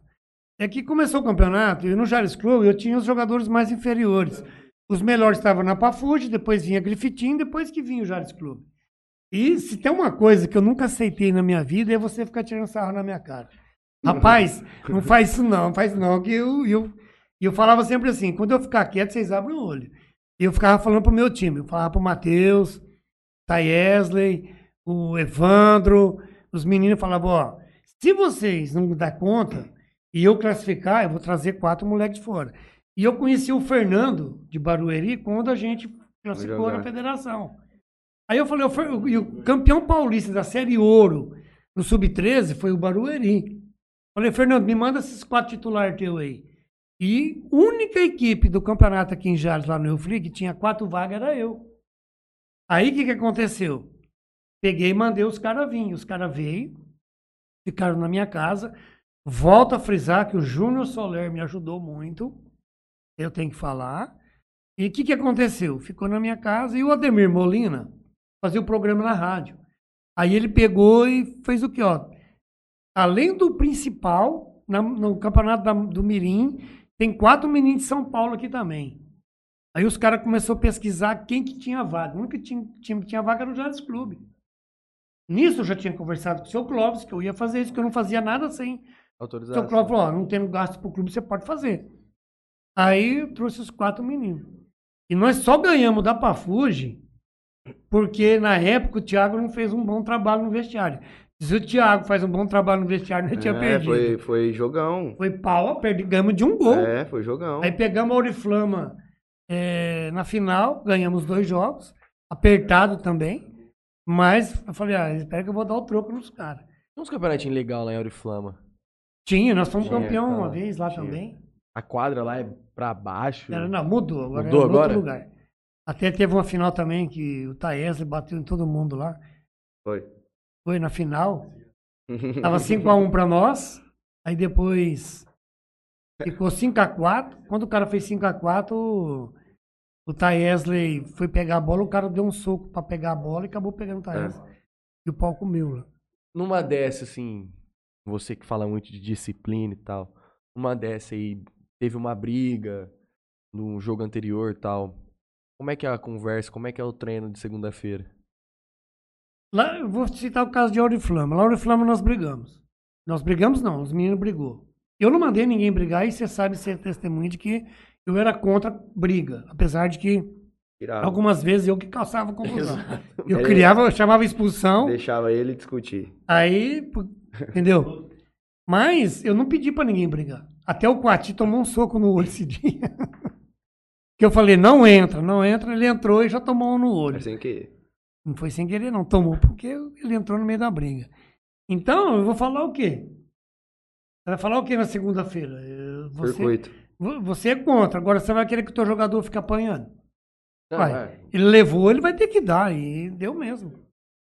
É que começou o campeonato e no Jales Clube eu tinha os jogadores mais inferiores. Os melhores estavam na Pafude, depois vinha Grifitim, depois que vinha o Jales Clube. E se tem uma coisa que eu nunca aceitei na minha vida é você ficar tirando sarro na minha cara. Rapaz, não faz isso não, não faz isso não, que eu, eu, e eu falava sempre assim, quando eu ficar quieto, vocês abrem o olho. E eu ficava falando pro meu time, eu falava pro Matheus, Taiesley, o Evandro, os meninos falavam, ó, se vocês não dar conta e eu classificar, eu vou trazer quatro moleques de fora. E eu conheci o Fernando de Barueri quando a gente classificou na federação. Aí eu falei, o campeão paulista da Série Ouro no Sub-13 foi o Barueri. Falei, Fernando, me manda esses quatro titulares teu aí. E única equipe do campeonato aqui em Jales, lá no Rio Frio, que tinha quatro vagas, era eu. Aí o que, que aconteceu? Peguei e mandei os caras vir. Os caras veio, ficaram na minha casa. Volto a frisar que o Júnior Soler me ajudou muito. Eu tenho que falar. E o que, que aconteceu? Ficou na minha casa e o Ademir Molina fazia o programa na rádio. Aí ele pegou e fez o que, ó? Além do principal, na- no campeonato da- do Mirim, tem quatro meninos de São Paulo aqui também. Aí os caras começaram a pesquisar quem que tinha vaga. O único time, que tinha vaga era o Jales Clube. Nisso eu já tinha conversado com o seu Clóvis, que eu ia fazer isso, que eu não fazia nada sem. O seu Autorização. Clóvis falou, ó, não tendo gasto pro clube, você pode fazer. Aí eu trouxe os quatro meninos. E nós só ganhamos da Pafuge porque na época o Thiago não fez um bom trabalho no vestiário. Se o Thiago faz um bom trabalho no vestiário, nós tinha É, perdido. foi, Foi, foi jogão. pau, perdi, ganhamos de um gol. É, foi jogão. Aí pegamos a Oriflama é, na final, ganhamos dois jogos, apertado também. Mas eu falei, ah, espera que eu vou dar o troco nos caras. Tem uns campeonatinhos legais lá em Auriflama. Tinha, nós fomos Tinha, campeão cara, uma vez lá tinha. também. A quadra lá é pra baixo. Era, não, mudou, agora Mudou é em outro agora? lugar. Até teve uma final também que o Taese bateu em todo mundo lá. Foi. Foi na final. Tava 5x1 pra nós. Aí depois ficou 5x4. Quando o cara fez 5x4, o, o Taesley foi pegar a bola, o cara deu um soco pra pegar a bola e acabou pegando o Taesley. E o pau comeu lá. Numa dessa, assim, você que fala muito de disciplina e tal, numa dessa aí, teve uma briga no jogo anterior e tal. Como é que é a conversa? Como é que é o treino de segunda-feira? Lá, eu vou citar o caso de Auriflama. Lá Auriflama nós brigamos. Nós brigamos não, os meninos brigou. Eu não mandei ninguém brigar e você sabe ser testemunha de que eu era contra briga. Apesar de que Tirava. algumas vezes eu que causava confusão. Eu Ele- criava, eu chamava expulsão, Deixava ele discutir. aí, entendeu? Mas eu não pedi pra ninguém brigar. Até o Quati tomou um soco no olho esse dia. Que eu falei, não entra, não entra, ele entrou e já tomou um no olho. Assim que. Não foi sem querer, não. Tomou porque ele entrou no meio da briga. Então, eu vou falar o quê? Você vai falar o quê na segunda-feira? Eh, Você, Circuito. você é contra. Agora você vai querer que o teu jogador fique apanhando. Não, Vai. é. Ele levou, ele vai ter que dar. E deu mesmo.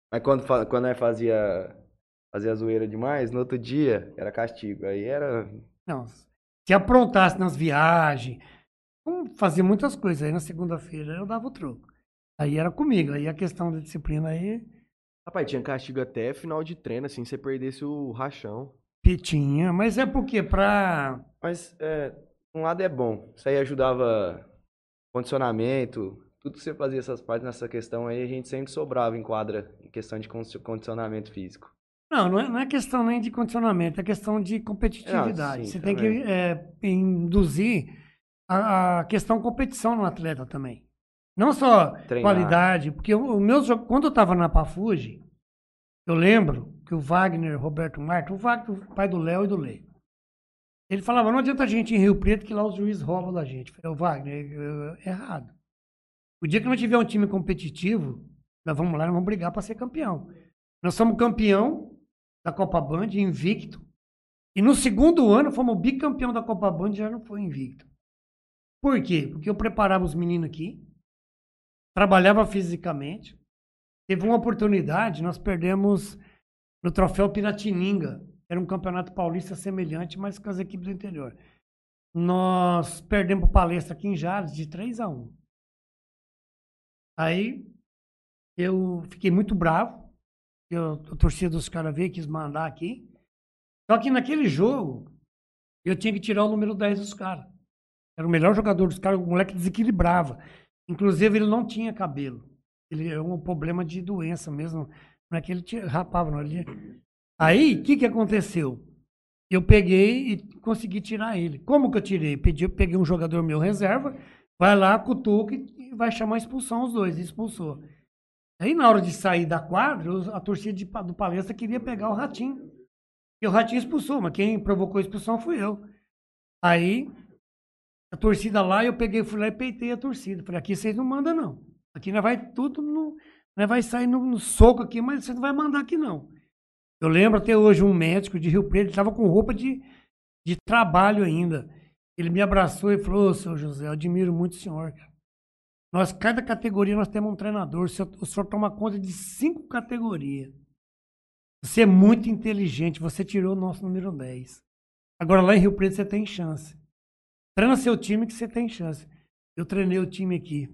Mas quando, quando nós fazia, fazia zoeira demais, no outro dia era castigo. Aí era. Não. Se aprontasse nas viagens, fazia muitas coisas. Aí na segunda-feira eu dava o troco. Aí era comigo. Aí a questão da disciplina aí, Rapaz, tinha castigo até final de treino, assim, se você perdesse o rachão. pitinha. Mas é porque pra. Mas é, um lado é bom. Isso aí ajudava condicionamento. Tudo que você fazia essas partes nessa questão aí, a gente sempre sobrava em quadra em questão de condi- condicionamento físico. Não, não é, não é questão nem de condicionamento, é questão de competitividade. Ah, sim, Você tem que também. é, induzir a, a questão competição no atleta também. Não só Treinar. qualidade, porque o, o meu jogo, quando eu estava na Pafuji, eu lembro que o Wagner, Roberto Marta, o Wagner, o pai do Léo e do Lei, ele falava, não adianta a gente ir em Rio Preto que lá os juízes roubam da gente. Eu falei, "Ô, Wagner, é, é errado. O dia que nós tiver um time competitivo, nós vamos lá, nós vamos brigar para ser campeão. Nós somos campeão da Copa Band, invicto. E no segundo ano fomos bicampeão da Copa Band e já não foi invicto. Por quê? Porque eu preparava os meninos aqui, trabalhava fisicamente. Teve uma oportunidade, nós perdemos no troféu Piratininga. Era um campeonato paulista semelhante, mas com as equipes do interior. Nós perdemos palestra aqui em Jales de 3 a 1. Aí eu fiquei muito bravo. Eu, a torcida dos caras veio, quis mandar aqui. Só que naquele jogo, eu tinha que tirar o número 10 dos caras. Era o melhor jogador dos caras, o moleque desequilibrava. Inclusive, ele não tinha cabelo. Ele é um problema de doença mesmo. Não é que ele tinha, rapava, não. Ele... Aí, o que, que aconteceu? Eu peguei e consegui tirar ele. Como que eu tirei? Pedi, peguei um jogador meu reserva, vai lá, cutuca e vai chamar a expulsão os dois. Expulsou. Aí, na hora de sair da quadra, a torcida de do palestra queria pegar o Ratinho. E o Ratinho expulsou, mas quem provocou a expulsão fui eu. Aí, a torcida lá, eu peguei, fui lá e peitei a torcida. Falei, aqui vocês não mandam, não. Aqui nós vai tudo, no, nós vai sair no, no soco aqui, mas você não vai mandar aqui, não. Eu lembro até hoje um médico de Rio Preto, ele estava com roupa de, de trabalho ainda. Ele me abraçou e falou, ô, seu José, eu admiro muito o senhor. Nós, cada categoria, nós temos um treinador. O senhor, o senhor toma conta de cinco categorias. Você é muito inteligente, você tirou o nosso número 10. Agora lá em Rio Preto você tem chance. Treina seu time que você tem chance. Eu treinei o time aqui.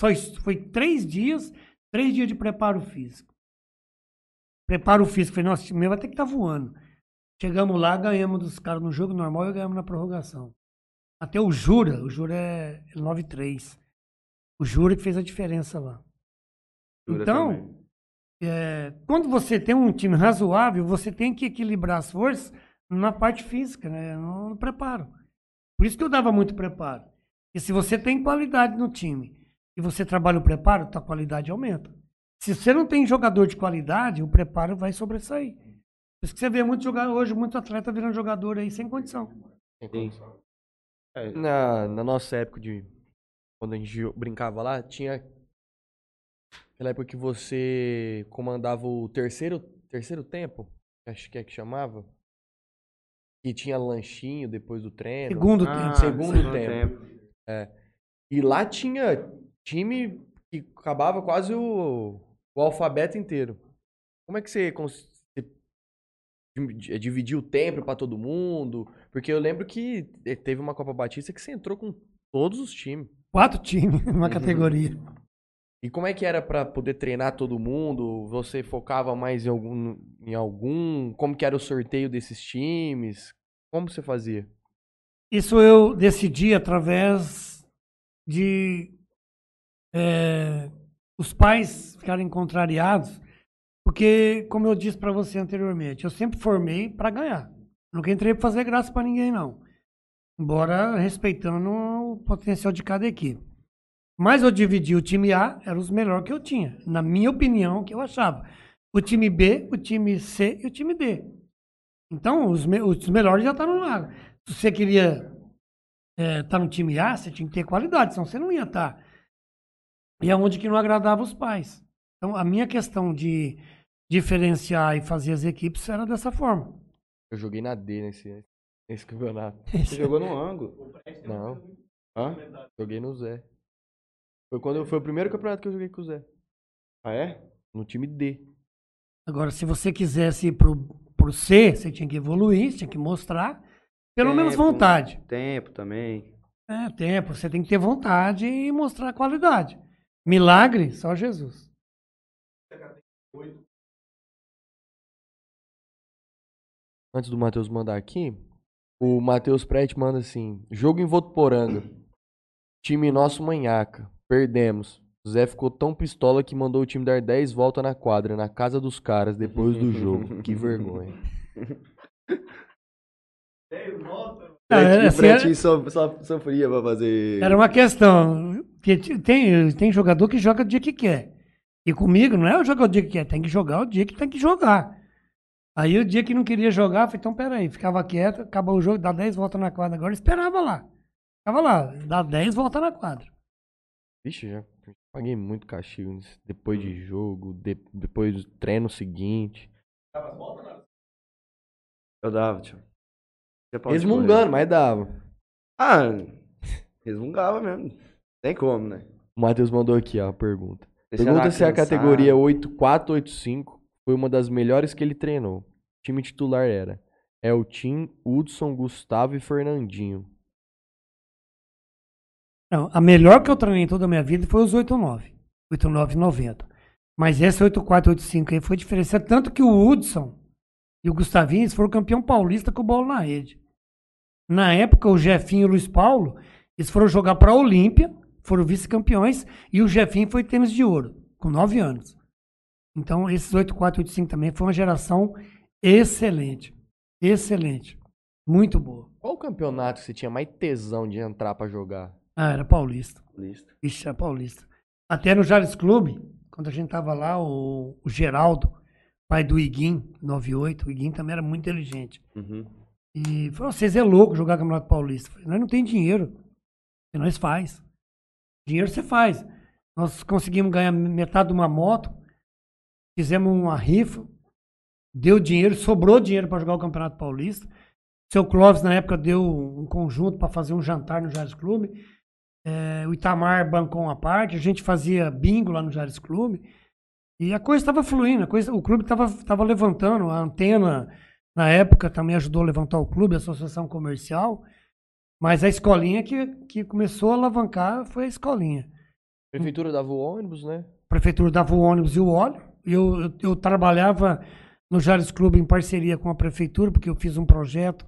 Só isso, foi três dias, três dias de preparo físico. Preparo físico, falei, nossa, o time vai ter que estar voando. Chegamos lá, ganhamos dos caras no jogo normal e ganhamos na prorrogação. Até o Jura, o Jura é 9-3. O Jura que fez a diferença lá. Jura então, é, quando você tem um time razoável, você tem que equilibrar as forças na parte física, né? no preparo. Por isso que eu dava muito preparo. E se você tem qualidade no time e você trabalha o preparo, a qualidade aumenta. Se você não tem jogador de qualidade, o preparo vai sobressair. Por isso que você vê muito jogador hoje, muito atleta virando jogador aí sem condição. Sim. Na, na nossa época de. Quando a gente brincava lá, tinha. Aquela época que você comandava o terceiro, terceiro tempo, acho que é que chamava. Que tinha lanchinho depois do treino. Segundo Ah, tempo. segundo tempo. E lá tinha time que acabava quase o, o alfabeto inteiro. Como é que você, cons- você eh, dividiu o tempo pra todo mundo? Porque eu lembro que eh, teve uma Copa Batista que você entrou com todos os times. Quatro times numa categoria. E como é que era pra poder treinar todo mundo? Você focava mais em algum, em algum? Como que era o sorteio desses times? Como você fazia? Isso eu decidi através de é, os pais ficarem contrariados, porque, como eu disse para você anteriormente, eu sempre formei para ganhar. Nunca entrei para fazer graça para ninguém, não. Embora respeitando o potencial de cada equipe. Mas eu dividi o time A, era os melhores que eu tinha, na minha opinião, que eu achava. O time B, o time C e o time D. Então, os, me- os melhores já estavam lá. Se você queria é, tá no time A, você tinha que ter qualidade, senão você não ia estar. E é onde que não agradava os pais. Então, a minha questão de diferenciar e fazer as equipes era dessa forma. Eu joguei na D nesse, nesse campeonato. Você jogou no ângulo. Não, Hã? joguei no Zé. Foi quando eu- foi o primeiro campeonato que eu joguei com o Zé. Ah, é? No time D. Agora, se você quisesse ir pro, pro C, você tinha que evoluir, você tinha que mostrar pelo menos Tempo. vontade. Tempo também. É, tempo, você tem que ter vontade e mostrar qualidade. Milagre, só Jesus. Antes do Matheus mandar aqui, o Matheus Prete manda assim: jogo em Votuporanga. Time nosso manhaca. Perdemos. O Zé ficou tão pistola que mandou o time dar 10 voltas na quadra, na casa dos caras, depois do jogo. que vergonha. Ah, Pretinho- assim, so- so- sofria pra fazer. Era uma questão. Tem, tem jogador que joga o dia que quer. E comigo não é o jogar o dia que quer, tem que jogar o dia que tem que jogar. Aí o dia que não queria jogar, eu falei, então peraí, ficava quieto, acabou o jogo, dá 10 voltas na quadra. Agora esperava lá. Ficava lá, dá 10 voltas na quadra. Vixe, já paguei muito castigo nisso. depois de jogo, de- depois do treino seguinte. Eu dava, tio. Onde Resmungando, mas dava. Ah, resmungava mesmo. Tem como, né? O Matheus mandou aqui, ó, a pergunta. Pergunta era se a categoria 8485 foi uma das melhores que ele treinou. O time titular era Eltim, Hudson, Gustavo e Fernandinho. Não, a melhor que eu treinei toda a minha vida foi os 89. 89 e 90. Mas esse 84, 85 aí foi diferenciado. Tanto que o Hudson e o Gustavinho foram campeão paulista com o bola na rede. Na época, o Jefinho e o Luiz Paulo, eles foram jogar para a Olímpia, foram vice-campeões, e o Jefinho foi tênis de ouro, com 9 anos. Então, esses 84, 85 também foi uma geração excelente. Excelente. Muito boa. Qual o campeonato que você tinha mais tesão de entrar pra jogar? Ah, era paulista. Lista. Ixi, é paulista. Até no Jales Clube, quando a gente tava lá, o, o Geraldo, pai do Iguim, 98, o Iguim também era muito inteligente. Uhum. E falou, vocês é louco jogar Campeonato Paulista. Falei, nós não tem dinheiro. E nós faz. Dinheiro você faz. Nós conseguimos ganhar metade de uma moto, fizemos uma rifa, deu dinheiro, sobrou dinheiro para jogar o Campeonato Paulista. Seu Clóvis, na época, deu um conjunto para fazer um jantar no Jales Clube. É, o Itamar bancou uma parte, a gente fazia bingo lá no Jales Clube. E a coisa estava fluindo, a coisa, o clube estava levantando, a antena na época também ajudou a levantar o clube, a associação comercial. Mas a escolinha que, que começou a alavancar foi a escolinha. Prefeitura dava o ônibus, né? A prefeitura dava o ônibus e o óleo. Eu, eu, eu trabalhava no Jales Clube em parceria com a prefeitura, porque eu fiz um projeto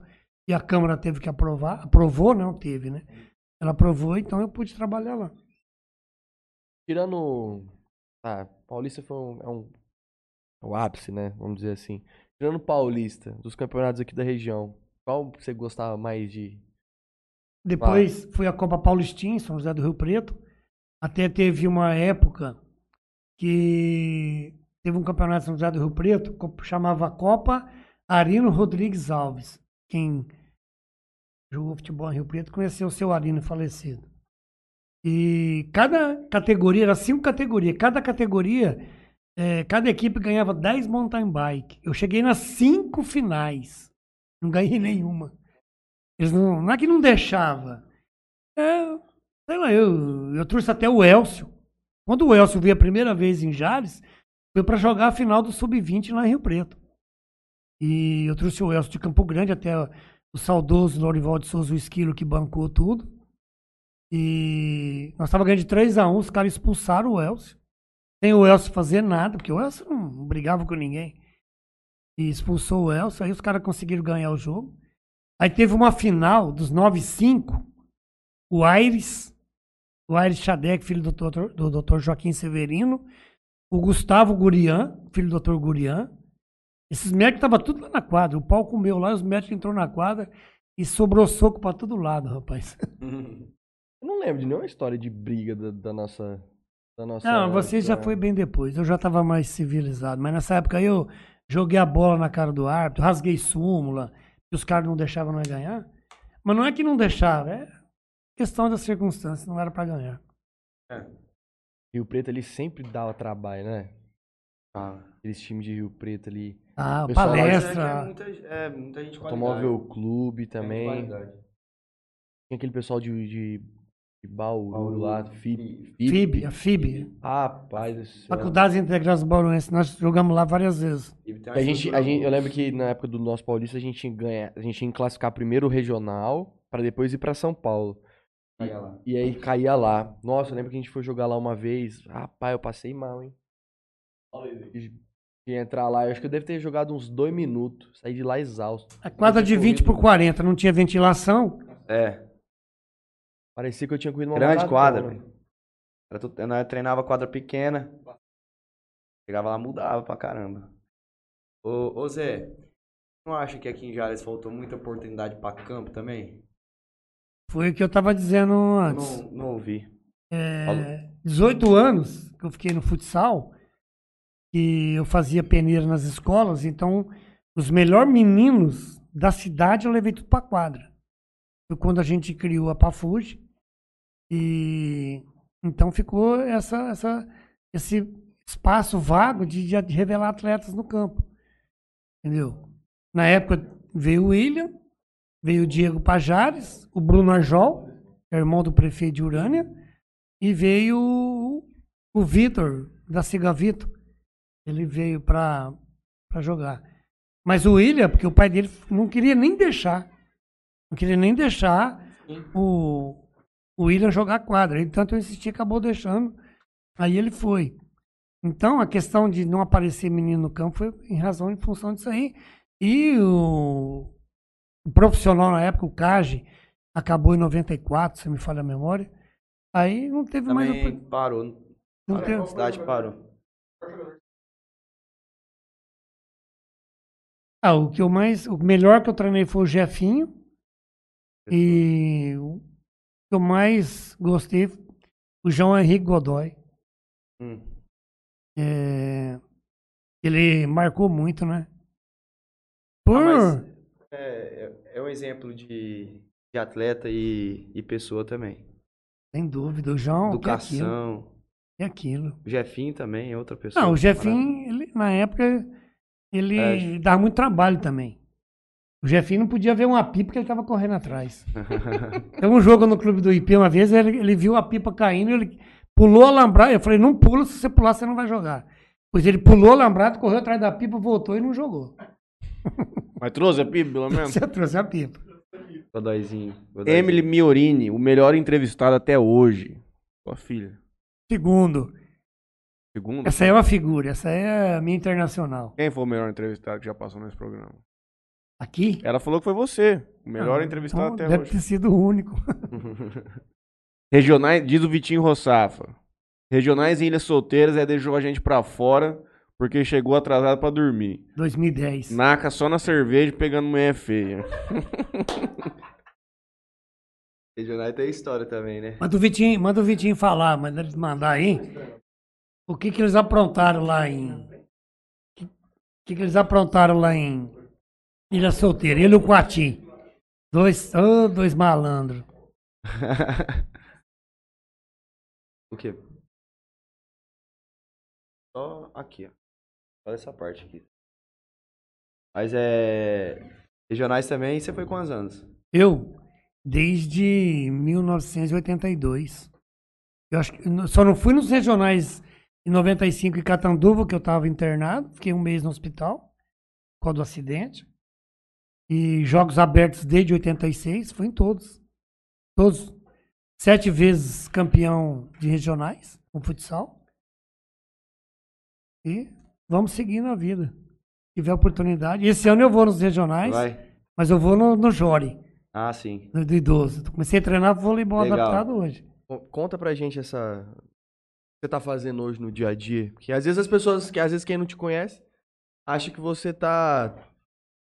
e a Câmara teve que aprovar. Aprovou, não teve, né? Ela aprovou, então eu pude trabalhar lá. Tirando. Ah, Paulista foi um, é um. é o ápice, né? Vamos dizer assim. Tirando Paulista, dos campeonatos aqui da região, qual você gostava mais de. Depois foi a Copa Paulistinha, em São José do Rio Preto. Até teve uma época que teve um campeonato em São José do Rio Preto, chamava Copa Arino Rodrigues Alves. Quem jogou futebol em Rio Preto conheceu o seu Arino falecido. E cada categoria, era cinco categorias, cada categoria, eh, cada equipe ganhava 10 mountain bike. Eu cheguei nas cinco finais, não ganhei nenhuma. Eles não, não é que não deixava. É, sei lá, eu, eu trouxe até o Elcio. Quando o Elcio veio a primeira vez em Jales, foi para jogar a final do Sub-20 lá em Rio Preto. E eu trouxe o Elcio de Campo Grande, até o saudoso Lorival de Souza, o esquilo que bancou tudo. E nós estávamos ganhando de 3 a 1 os caras expulsaram o Elcio. Sem o Elcio fazer nada, porque o Elcio não brigava com ninguém. E expulsou o Elcio, aí os caras conseguiram ganhar o jogo. Aí teve uma final dos 9-5. O Aires, o Aires Xadec, filho do do doutor Joaquim Severino. O Gustavo Gurian, filho do doutor Gurian. Esses médicos estavam tudo lá na quadra. O pau comeu lá, os médicos entrou na quadra e sobrou soco pra todo lado, rapaz. Eu não lembro de nenhuma história de briga da, da nossa. Da nossa Não, você já foi bem depois. Eu já estava mais civilizado. Mas nessa época aí eu joguei a bola na cara do árbitro, rasguei súmula, que os caras não deixavam nós ganhar. Mas não é que não deixava, é questão das circunstâncias, não era pra ganhar. Rio Preto ali sempre dava trabalho, né? Ah. Aqueles times de Rio Preto ali. Ah, Pessoal, palestra. É muita, é, muita gente. Automóvel Clube Tem também. Tinha aquele pessoal de, de, de Bauru, Bauru, lá, FIB. FIB, a FIB. Rapaz do céu. Faculdades Integradas Bauruense, nós jogamos lá várias vezes. E tem A gente, a gente, eu lembro que na época do nosso Paulista a gente ganha, a gente tinha que classificar primeiro o regional pra depois ir pra São Paulo. Lá. E aí caía lá. Nossa, eu lembro que a gente foi jogar lá uma vez. Rapaz, eu passei mal, hein? De, de entrar lá, eu acho que eu devo ter jogado uns dois minutos. Saí de lá exausto. A quadra de 20 por 40 não tinha ventilação. É, Parecia que eu tinha corrido uma grande quadra. velho. Nós treinava quadra pequena. Chegava lá, mudava pra caramba. Ô, ô Zé, não acha que aqui em Jales faltou muita oportunidade pra campo também? Foi o que eu tava dizendo antes. Não, não ouvi. É, 18 anos que eu fiquei no futsal, que eu fazia peneira nas escolas, então os melhores meninos da cidade eu levei tudo pra quadra. Foi quando a gente criou a Pafuge. E então ficou essa, essa, esse espaço vago de, de revelar atletas no campo. Entendeu? Na época veio o William, veio o Diego Pajares, o Bruno Arjol, que é irmão do prefeito de Urânia, e veio o, Vitor, da Cigavito. Ele veio para jogar. Mas o William, porque o pai dele não queria nem deixar. Não queria nem deixar o, o William jogar quadra. Então eu insisti, acabou deixando. Aí ele foi. Então a questão de não aparecer menino no campo foi em razão, em função disso aí. E o, o profissional na época, o Cage, acabou em 94, se me falha a memória. Aí não teve mais. Também opor- parou. Não a teve, cidade parou. Ah, o que eu mais, o melhor que eu treinei foi o Jefinho e o que eu mais gostei o João Henrique Godoy. Hum. É, ele marcou muito, né? Por Ah, é, é, um exemplo de, de atleta e, e pessoa também. sem dúvida, o João que é aquilo, Educação. é aquilo. O Jefinho também é outra pessoa. Não, o Jefinho, ele, na época, ele É. dava muito trabalho também. O Jefinho não podia ver uma pipa que ele estava correndo atrás. Tem um jogo no clube do IP uma vez, ele, ele viu a pipa caindo, ele pulou alambrado. Eu falei, não pula, se você pular, você não vai jogar. Pois ele pulou alambrado, correu atrás da pipa, voltou e não jogou. Mas trouxe a PIB, pelo menos. Você trouxe a pipa. Godoyzinho. Godoyzinho. Emily Miorini, o melhor entrevistado até hoje. Sua filha. Segundo, Segundo. essa é uma figura, essa é a minha internacional. Quem foi o melhor entrevistado que já passou nesse programa? Aqui? Ela falou que foi você. O melhor Ah, entrevistado então até Deve hoje. ter sido o único. Regionais, diz o Vitinho Rossafa. Regionais em Ilhas Solteiras é deixou a gente pra fora porque chegou atrasado pra dormir. 2010. Naca só na cerveja pegando mulher feia. Regionais tem história também, né? Manda o Vitinho, manda o Vitinho falar, manda ele mandar aí. O que que eles aprontaram lá em. O que, que eles aprontaram lá em Ilha Solteira? Ele e o Coati. Dois, ô, dois malandros. o quê? Só aqui, ó. Olha essa parte aqui. Mas é. Regionais também, você foi quantos anos? Eu, desde 1982. Eu acho que só não fui nos regionais em 95 em Catanduva, que eu estava internado. Fiquei um mês no hospital, por causa do acidente. E jogos abertos desde 86, fui em todos. Todos. Sete vezes campeão de regionais, com futsal. E vamos seguindo a vida. Se tiver oportunidade. Esse ano eu vou nos regionais, Vai? mas eu vou no, no Jore Ah, sim. do, do idoso. Comecei a treinar voleibol Legal. adaptado hoje. Con- Conta pra gente essa. Você tá fazendo hoje no dia a dia? Porque às vezes as pessoas, que às vezes quem não te conhece, acha que você tá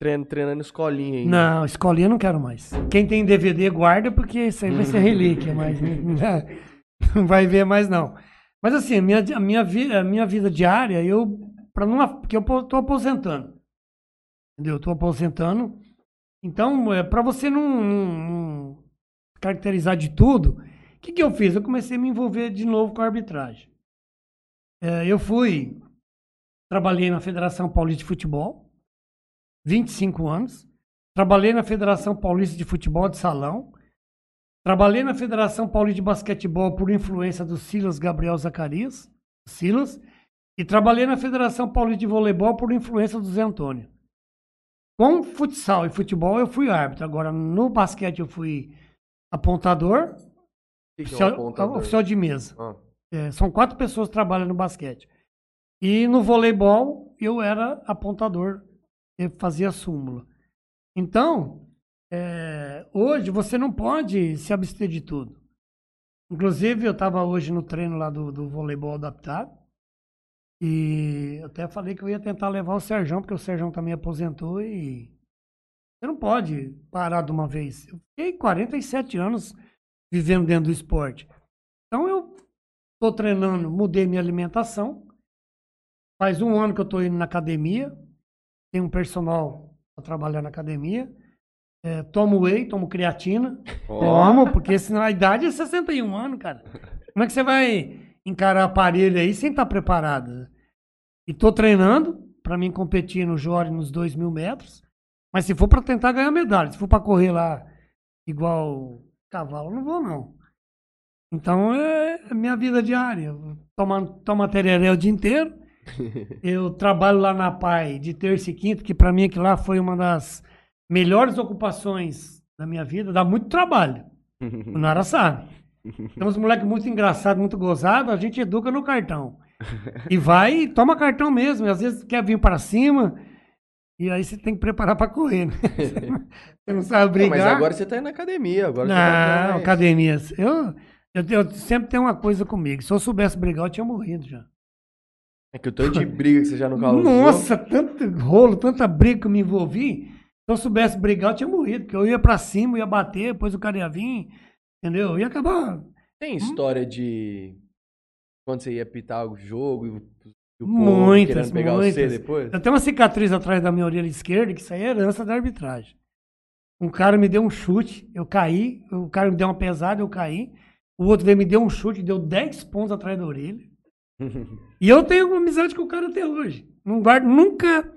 treinando, treinando escolinha ainda. Não, escolinha eu não quero mais. Quem tem DVD guarda, porque isso aí vai ser relíquia, mas não- vai ver mais não. Mas assim, a minha, a minha, vi- a minha vida diária, eu. Pra não, porque eu tô aposentando. Entendeu? Eu tô aposentando. Então, é, pra você não, não- não caracterizar de tudo, o que, que eu fiz? Eu comecei a me envolver de novo com a arbitragem. É, eu fui, trabalhei na Federação Paulista de Futebol, 25 anos. Trabalhei na Federação Paulista de Futebol de Salão. Trabalhei na Federação Paulista de Basquetebol por influência do Silas Gabriel Zacarias, Silas. E trabalhei na Federação Paulista de Voleibol por influência do Zé Antônio. Com futsal e futebol eu fui árbitro. Agora, no basquete eu fui apontador, Que que é um oficial, apontador? oficial de mesa. Ah, É, são quatro pessoas que trabalham no basquete. E no voleibol, eu era apontador, eu fazia súmula. Então, é, hoje você não pode se abster de tudo. Inclusive, eu estava hoje no treino lá do, do voleibol adaptado. E até falei que eu ia tentar levar o Serjão, porque o Serjão também aposentou e você não pode parar de uma vez. Eu fiquei 47 anos vivendo dentro do esporte. Então eu Estou treinando, mudei minha alimentação. Faz um ano que eu estou indo na academia. Tem um personal para trabalhar na academia. É, tomo whey, tomo creatina. Tomo, porque senão a idade é 61 anos, cara. Como é que você vai encarar aparelho aí sem estar preparado? E estou treinando para mim competir no Jore nos 2 mil metros. Mas se for para tentar ganhar medalha, se for para correr lá igual cavalo, não vou não. Então é a minha vida diária. Eu Tomo, tomo tereré o dia inteiro. Eu trabalho lá na PAI de terça e quinta, que para mim aquilo lá foi uma das melhores ocupações da minha vida. Dá muito trabalho. O Nara sabe. Tem uns moleques muito engraçados, muito gozados, a gente educa no cartão. E vai e toma cartão mesmo. E às vezes quer vir para cima. E aí você tem que preparar para correr. Né? Você não sabe Não, brigar. mas agora você tá indo na academia. Agora você Não, tá academias. Eu, eu, eu sempre tenho uma coisa comigo. Se eu soubesse brigar, eu tinha morrido já. É que o tanto de briga que você já não causou. Nossa, tanto rolo, tanta briga que eu me envolvi. Se eu soubesse brigar, eu tinha morrido. Porque eu ia pra cima, ia bater, depois o cara ia vir, entendeu? Ia acabar Tem história de quando você ia pitar o jogo e o, Muitas, pegar muitas. você depois? Eu tenho uma cicatriz atrás da minha orelha esquerda, que isso aí é herança da arbitragem. Um cara me deu um chute, eu caí, o cara me deu uma pesada, eu caí. O outro veio me deu um chute, deu 10 pontos atrás da orelha. E eu tenho uma amizade com o cara até hoje. Não guardo nunca.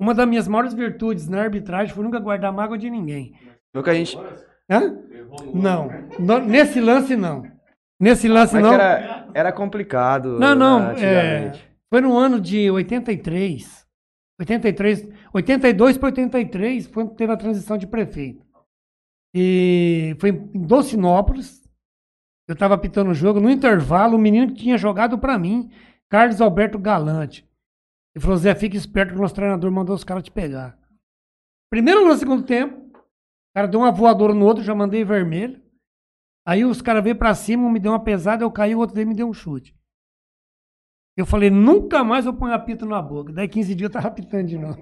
Uma das minhas maiores virtudes na arbitragem foi nunca guardar mágoa de ninguém. Nunca a gente. Hã? Não. No- Nesse lance, não. Nesse lance, Mas não. era, era complicado. Não, não. né, é, foi no ano de 83. 83, 82 para 83, foi quando teve a transição de prefeito. E foi em Docinópolis. Eu estava apitando o jogo. No intervalo, o menino que tinha jogado para mim, Carlos Alberto Galante. Ele falou: Zé, fica esperto que o nosso treinador mandou os caras te pegar. Primeiro no segundo tempo, o cara deu uma voadora no outro, já mandei vermelho. Aí os caras veio pra cima, um me deu uma pesada, eu caí, o outro veio e me deu um chute. Eu falei, nunca mais eu ponho apito na boca. Daí 15 dias eu tava apitando de novo.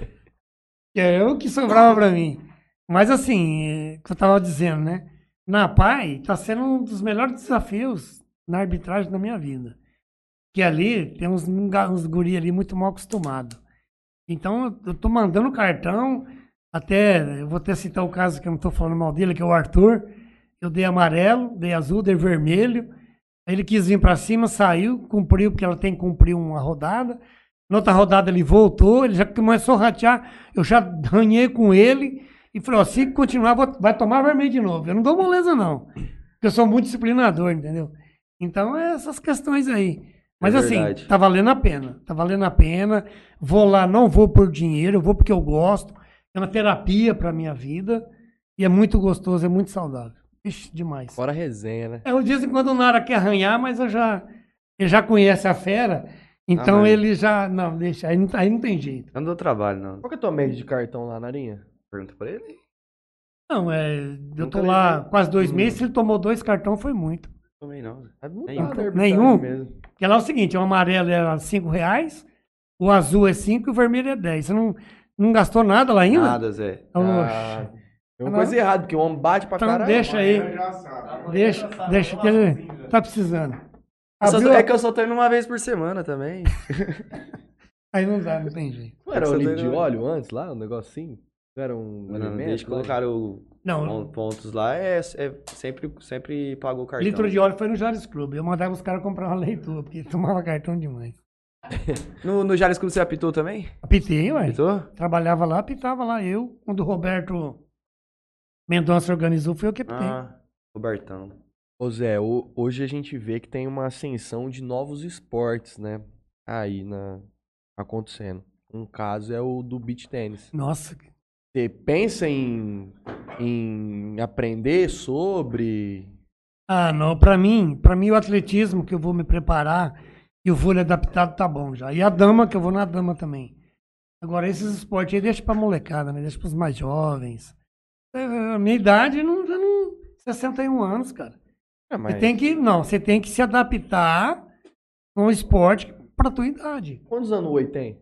é o que sobrava pra mim. Mas assim, é, o que eu tava dizendo, né? Na PAI, tá sendo um dos melhores desafios na arbitragem da minha vida. Que ali tem uns, uns guri ali muito mal acostumados. Então eu- tô mandando cartão, até, eu vou até citar o caso que eu não tô falando mal dele, que é o Arthur. Eu dei amarelo, dei azul, dei vermelho. Ele quis vir pra cima, saiu, cumpriu, porque ela tem que cumprir uma rodada. Na outra rodada ele voltou, ele já começou a ratear. Eu já ranhei com ele e falei: ó, se continuar, vou- vai tomar vermelho de novo. Eu não dou moleza, não. Porque eu sou muito disciplinador, entendeu? Então, é essas questões aí. Mas É assim, verdade. tá valendo a pena. Tá valendo a pena. Vou lá, não vou por dinheiro, eu vou porque eu gosto. É uma terapia pra minha vida. E é muito gostoso, é muito saudável. Ixi, demais. Fora a resenha, né? É, de vez em quando o Nara quer arranhar, mas eu já, ele já conhece a fera. Então Ah, ele já. Não, deixa. Aí não, aí não tem jeito. Eu não dou trabalho, não. Qual que é a tua média de cartão lá, Narinha? Pergunta pra ele. Não, é. Eu tô Nunca lá quase dois meses, se ele tomou dois cartões, foi muito. Também não. É mudado Nenhum. a arbitragem Nenhum? Mesmo. Porque lá é o seguinte: o amarelo é cinco reais, o azul é cinco e o vermelho é 10. Você não, não gastou nada lá ainda? Nada, Zé. Oxe. Ah, tem uma coisa errada, porque o homem bate pra Então caralho. deixa aí. Deixa, deixa que ele tá precisando. Abriu- é que eu só tô indo uma vez por semana também. Aí não dá, não tem jeito. Não era óleo de óleo antes lá, um assim? Era um Não, desde que colocaram Não, pon- pontos lá, é, é sempre, sempre pagou o cartão. litro de óleo foi no Jales Clube. Eu mandava os caras comprar uma leitura, porque tomava cartão demais. No, no Jales Clube você apitou também? Apitei, ué. Apitou? Trabalhava lá, apitava lá. Eu, quando o Roberto Mendonça organizou, foi eu que apitei. Ah, Robertão. Ô Zé, ho- hoje a gente vê que tem uma ascensão de novos esportes, né? Aí na acontecendo. Um caso é o do beach tênis. Nossa, Você pensa em, em aprender sobre? Ah, não, pra mim, para mim o atletismo que eu vou me preparar e o vôlei adaptado tá bom já. E a dama que eu vou na dama também. Agora esses esportes aí deixa pra molecada, né? Deixa pros mais jovens. É, A minha idade não, não 61 anos, cara. Ah, mas Você tem que, não, você tem que se adaptar com o esporte pra tua idade. quantos anos o Oi tem?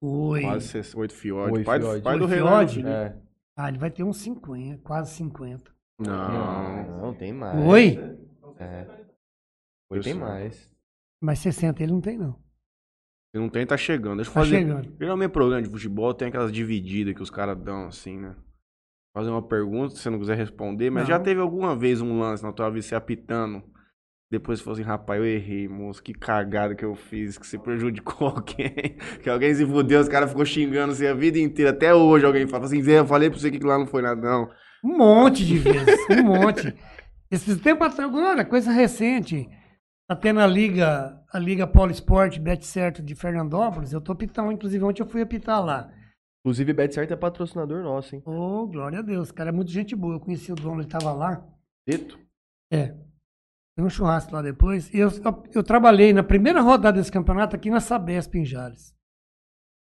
Oi. Quase seis- oito fiote. Oi, pai, fiote. pai do? Leão. É. Ah, ele vai ter uns 50, quase 50. Não. Não, não, tem mais. Oi? É. Oi tem mais. Mas 60 ele não tem, não. Se não tem, tá chegando. Deixa eu Tá fazer. chegando. Geralmente programa de futebol tem aquelas divididas que os caras dão assim, né? Fazer uma pergunta, se você não quiser responder, mas Não. já teve alguma vez um lance na tua vida você apitando? Depois você falou assim, rapaz, eu errei, moço, que cagada que eu fiz, que você prejudicou alguém, que alguém se fudeu, os caras ficou xingando assim a vida inteira. Até hoje alguém fala assim, Zé, eu falei pra você que lá não foi nada, não. Um monte de vezes, um monte. Esses tempos atrás, agora, coisa recente. Tá tendo a Liga, a Liga Polo Esporte, Bet Certo de Fernandópolis. Eu tô pitando, inclusive ontem eu fui apitar lá. Inclusive, BetCert é patrocinador nosso, hein? Ô, glória a Deus, o cara é muito gente boa. Eu conheci o dono, ele tava lá. Dito? É. Tem um churrasco lá depois. E eu, eu, eu trabalhei na primeira rodada desse campeonato aqui na Sabesp, em Jales.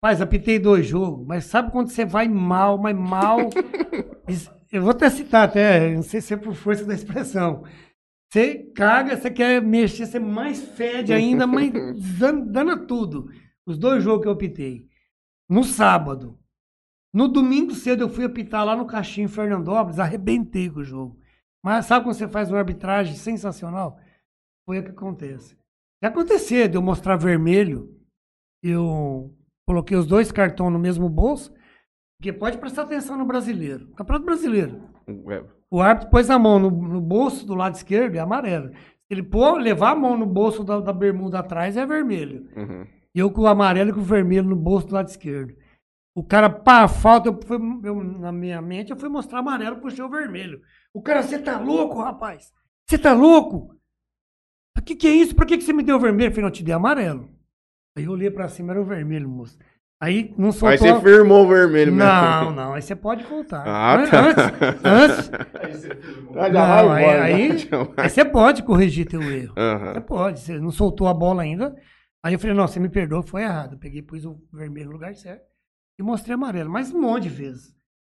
Mas apitei dois jogos, mas sabe quando você vai mal, mas mal. Eu vou até citar, até, não sei se é por força da expressão. Você caga, você quer mexer, você mais fede ainda, mas dan- dana tudo. Os dois jogos que eu apitei. No sábado. No domingo cedo eu fui apitar lá no Caixinho Fernandópolis, arrebentei com o jogo. Mas sabe quando você faz uma arbitragem sensacional? Foi o que acontece. Já aconteceu de eu mostrar vermelho, eu coloquei os dois cartões no mesmo bolso, porque pode prestar atenção no brasileiro. Campeonato brasileiro. É, O árbitro pôs a mão no, no bolso do lado esquerdo, é amarelo. Se ele pôr, levar a mão no bolso da, da bermuda atrás, é vermelho. uhum. E eu com o amarelo e com o vermelho no bolso do lado esquerdo. O cara, pá, falta, eu fui, eu, na minha mente, eu fui mostrar amarelo, puxei o vermelho. O cara, você tá louco, rapaz? Você tá louco? O que, que é isso? Por que, que você me deu vermelho? Eu falei, não, eu te dei amarelo. Aí eu olhei pra cima, era o vermelho, moço. Aí não soltou. Aí você firmou o vermelho mesmo. Não, não, aí você pode voltar. Ah, An- tá. Antes, antes, Ah, já Não, vai aí- embora, aí- aí você pode corrigir teu erro. Aham. Você pode, você não soltou a bola ainda. Aí eu falei, não, você me perdoa, foi errado. Eu peguei, pus o vermelho no lugar certo e mostrei amarelo. Mas um monte de vezes.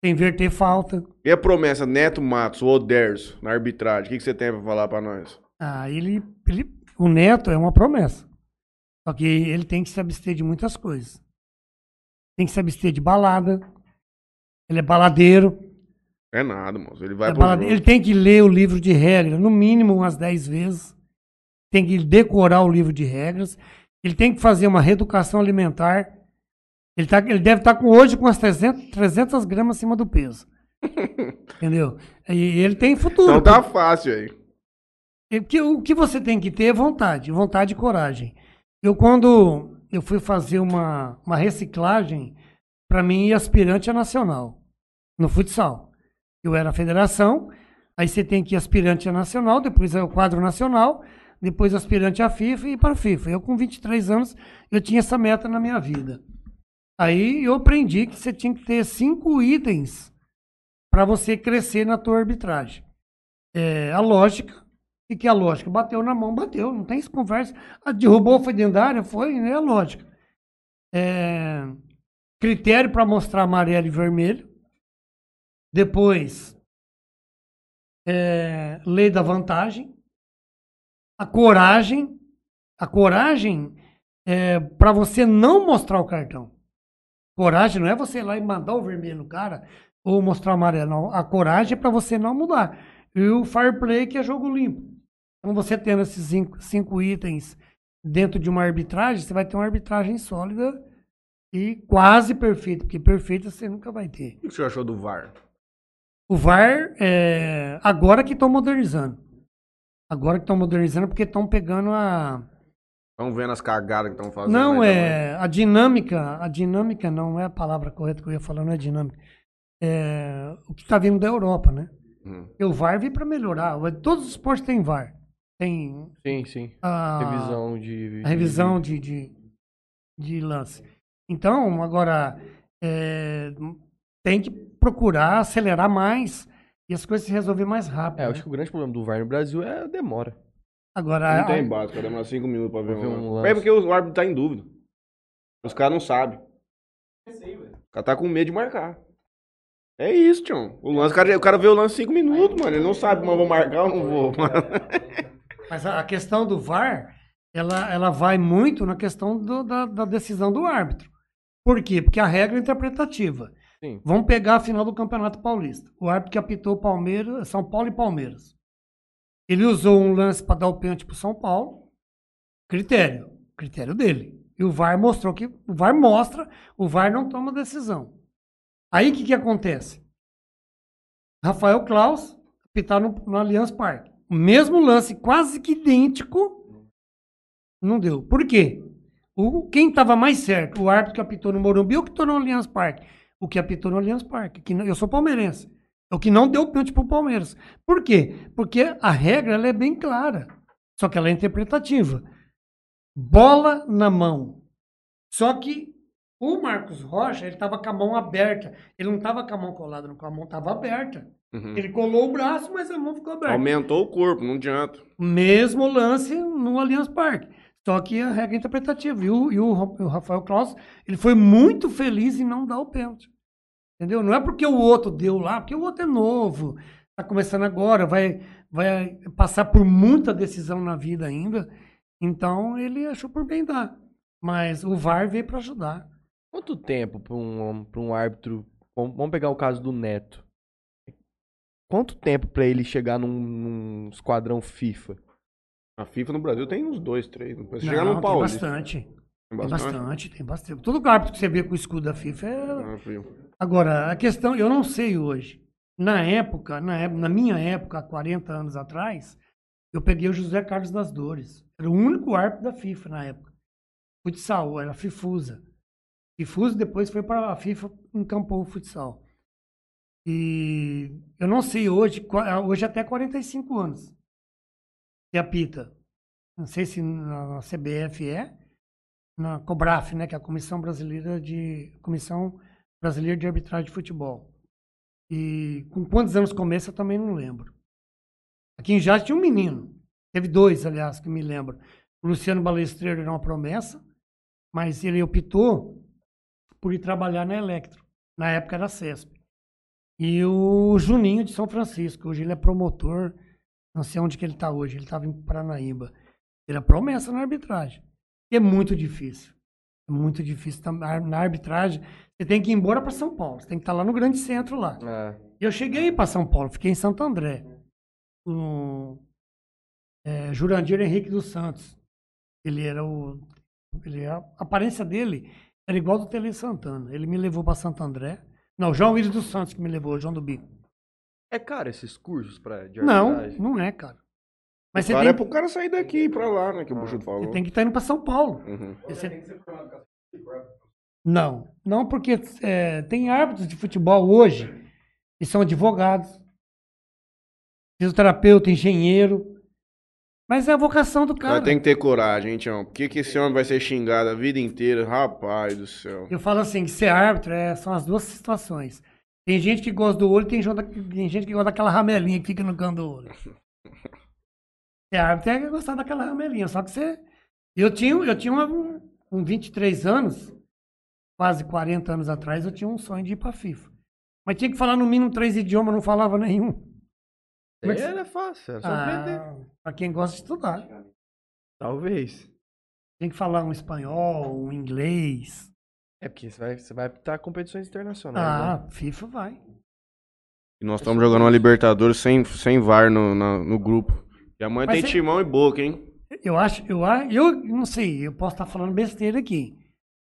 Tem inverter falta. E a promessa Neto Matos, o Oderso, na arbitragem, o que, que você tem pra falar pra nós? Ah, ele, ele, o Neto é uma promessa. Só que ele tem que se abster de muitas coisas. Tem que se abster de balada. Ele é baladeiro. É nada, moço. Ele vai É balade-. Ele tem que ler o livro de regras, no mínimo umas 10 vezes. Tem que decorar o livro de regras. Ele tem que fazer uma reeducação alimentar. Ele, tá, ele deve estar com, hoje com umas 300, 300 gramas acima do peso. Entendeu? E ele tem futuro. Então tá fácil aí. E o que- O que você tem que ter é vontade, vontade e coragem. Eu, quando eu fui fazer uma, uma reciclagem, para mim, aspirante a nacional, no futsal. Eu era a federação, aí você tem que ir aspirante a nacional, depois é o quadro nacional, depois aspirante a FIFA e ir para a FIFA. Eu, com 23 anos, eu tinha essa meta na minha vida. Aí eu aprendi que você tinha que ter cinco itens para você crescer na tua arbitragem. É, a lógica, o que é a lógica? Bateu na mão, bateu, não tem conversa. Ah, derrubou, foi dentro da área, foi, né? É a lógica. É, critério para mostrar amarelo e vermelho. Depois, é, lei da vantagem. A coragem. A coragem é para você não mostrar o cartão. Coragem não é você ir lá e mandar o vermelho no cara ou mostrar o amarelo. Não. A coragem é para você não mudar. E o fair play, que é jogo limpo. Então, você tendo esses cinco, cinco itens dentro de uma arbitragem, você vai ter uma arbitragem sólida e quase perfeito, porque perfeito você nunca vai ter. O que senhor achou do VAR? O VAR, é, agora que estão modernizando. Agora que estão modernizando, porque estão pegando a. Estão vendo as cagadas que estão fazendo? Não, aí é. A dinâmica. A dinâmica não é a palavra correta que eu ia falar, não é dinâmica. É, o que está vindo da Europa, né? Hum. E o VAR veio para melhorar. Todos os esportes têm VAR. Tem Sim, sim. a Revisão de. a revisão de, de, de lance. Então, agora, é, tem que procurar acelerar mais e as coisas se resolver mais rápido. É, eu né? acho que o grande problema do VAR no Brasil é a demora. Agora, Não tem básico, demora 5 minutos pra ver Pra ver um lance. É porque o árbitro tá em dúvida. Os caras não sabem. O cara tá com medo de marcar. É isso, tio. O lance, o cara, o cara vê o lance 5 minutos, mano. Ele não sabe, mas eu vou marcar ou não vou. Mas a a questão do VAR, ela, ela vai muito na questão do- da, da decisão do árbitro. Por quê? Porque a regra é interpretativa. Sim. Vamos pegar a final do Campeonato Paulista. O árbitro que apitou Palmeiras, São Paulo e Palmeiras. Ele usou um lance para dar o pênalti pro São Paulo. Critério. Critério dele. E o VAR mostrou que. O VAR mostra, o VAR não toma decisão. Aí o que, que acontece? Rafael Klaus apitar no, no Allianz Parque. O mesmo lance, quase que idêntico, não deu. Por quê? O, quem estava mais certo? O árbitro que apitou no Morumbi ou que apitou no Allianz Parque? O que apitou no Allianz Parque. Que eu sou palmeirense. O que não deu pênalti pro Palmeiras. Por quê? Porque a regra ela é bem clara. Só que ela é interpretativa. Bola na mão. Só que o Marcos Rocha, ele estava com a mão aberta. Ele não estava com a mão colada, não, com a mão estava aberta. Uhum. Ele colou o braço, mas a mão ficou aberta. Aumentou o corpo, não adianta. Mesmo lance no Allianz Parque. Só que a regra é interpretativa. E o, e o o Rafael Claus, ele foi muito feliz em não dar o pênalti. Entendeu? Não é porque o outro deu lá, porque o outro é novo, tá começando agora, vai, vai passar por muita decisão na vida ainda. Então ele achou por bem dar. Mas o VAR veio para ajudar. Quanto tempo pra um, pra um árbitro. Vamos pegar o caso do Neto. Quanto tempo pra ele chegar num, num esquadrão FIFA? A FIFA no Brasil tem uns dois, três. Você chegar Não, no tem Paulista. bastante. Tem Tem bastante. tem bastante. Todo árbitro que você vê com o escudo da FIFA é Ah. Agora, a questão, eu não sei hoje. Na época, na, ép- na minha época, há 40 anos atrás, eu peguei o José Carlos das Dores. Era o único árbitro da FIFA na época. Futsal, era a Fifusa. Fifusa depois foi para a FIFA, encampou o futsal. E eu não sei hoje, hoje até 45 anos. Que apita. Não sei se na CBF é, na COBRAF, né, que é a Comissão Brasileira de Comissão Brasileira de Arbitragem de Futebol. E com quantos anos começa eu também não lembro. Aqui em Jales tinha um menino, teve dois, aliás, que me lembro. O Luciano Balestreiro era uma promessa, mas ele optou por ir trabalhar na Electro. Na época era CESP. E o Juninho de São Francisco, hoje ele é promotor, não sei onde que ele está hoje, ele estava em Paranaíba. Ele promessa na arbitragem. E é muito difícil. É muito difícil na arbitragem. Você tem que ir embora para São Paulo. Você tem que estar lá no grande centro lá. E eu cheguei para São Paulo, fiquei em Santo André. O é, Jurandir Henrique dos Santos. Ele era o. Ele, a aparência dele era igual do Tele Santana. Ele me levou para Santo André. Não, João Willis dos Santos que me levou, João do Bico. é caro esses cursos pra, de Não, não é, cara. Mas O você cara tem, é pro cara sair daqui e ir pra lá, né? Que o Buxo falou. você tem que estar indo para São Paulo. Uhum. Você- Não, não porque é, tem árbitros de futebol hoje que são advogados, fisioterapeuta, engenheiro, mas é a vocação do cara. Mas tem que ter coragem, hein, Tião? Por que, que esse homem vai ser xingado a vida inteira? Rapaz do céu. Eu falo assim, que ser árbitro é, são as duas situações. Tem gente que gosta do olho, tem gente, tem gente que gosta daquela ramelinha que fica no canto do olho. É gostar daquela ramelinha, só que você... Eu tinha, eu tinha uma, com 23 anos, quase 40 anos atrás, eu tinha um sonho de ir pra FIFA. Mas tinha que falar no mínimo três idiomas, não falava nenhum. Como é que- Era fácil, era só aprender. Ah, pra quem gosta de estudar. Talvez. Tem que falar um espanhol, um inglês. É porque você vai, você vai apitar competições internacionais. Ah, né? FIFA vai. E nós estamos jogando uma Libertadores sem, sem VAR no, na- no grupo. E amanhã Mas tem você- timão e boca, hein? Eu acho, eu, a- eu não sei, eu posso estar falando besteira aqui.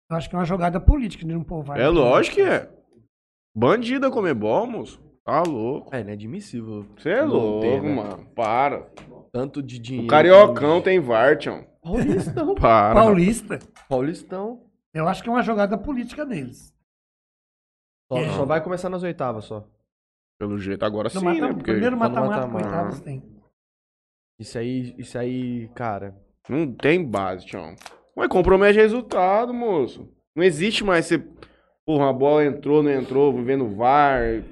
Eu acho que é uma jogada política de pôr VAR. É lógico que é. Bandida comer bol, moço. Tá louco. É inadmissível. Você é louco, ter, né? mano. Para. Tanto de dinheiro. O Cariocão tem VAR, tchau. Paulistão. Para. Paulista. Paulistão. Eu acho que é uma jogada política deles. Só, É. só vai começar nas oitavas só. Pelo jeito, agora No sim, mata- né? Porque Primeiro mata-mata. oitavas tem. Isso aí, isso aí, cara. não tem base, tchau. Mas compromete resultado, moço. Não existe mais você... Porra, a bola entrou, não entrou, vivendo VAR...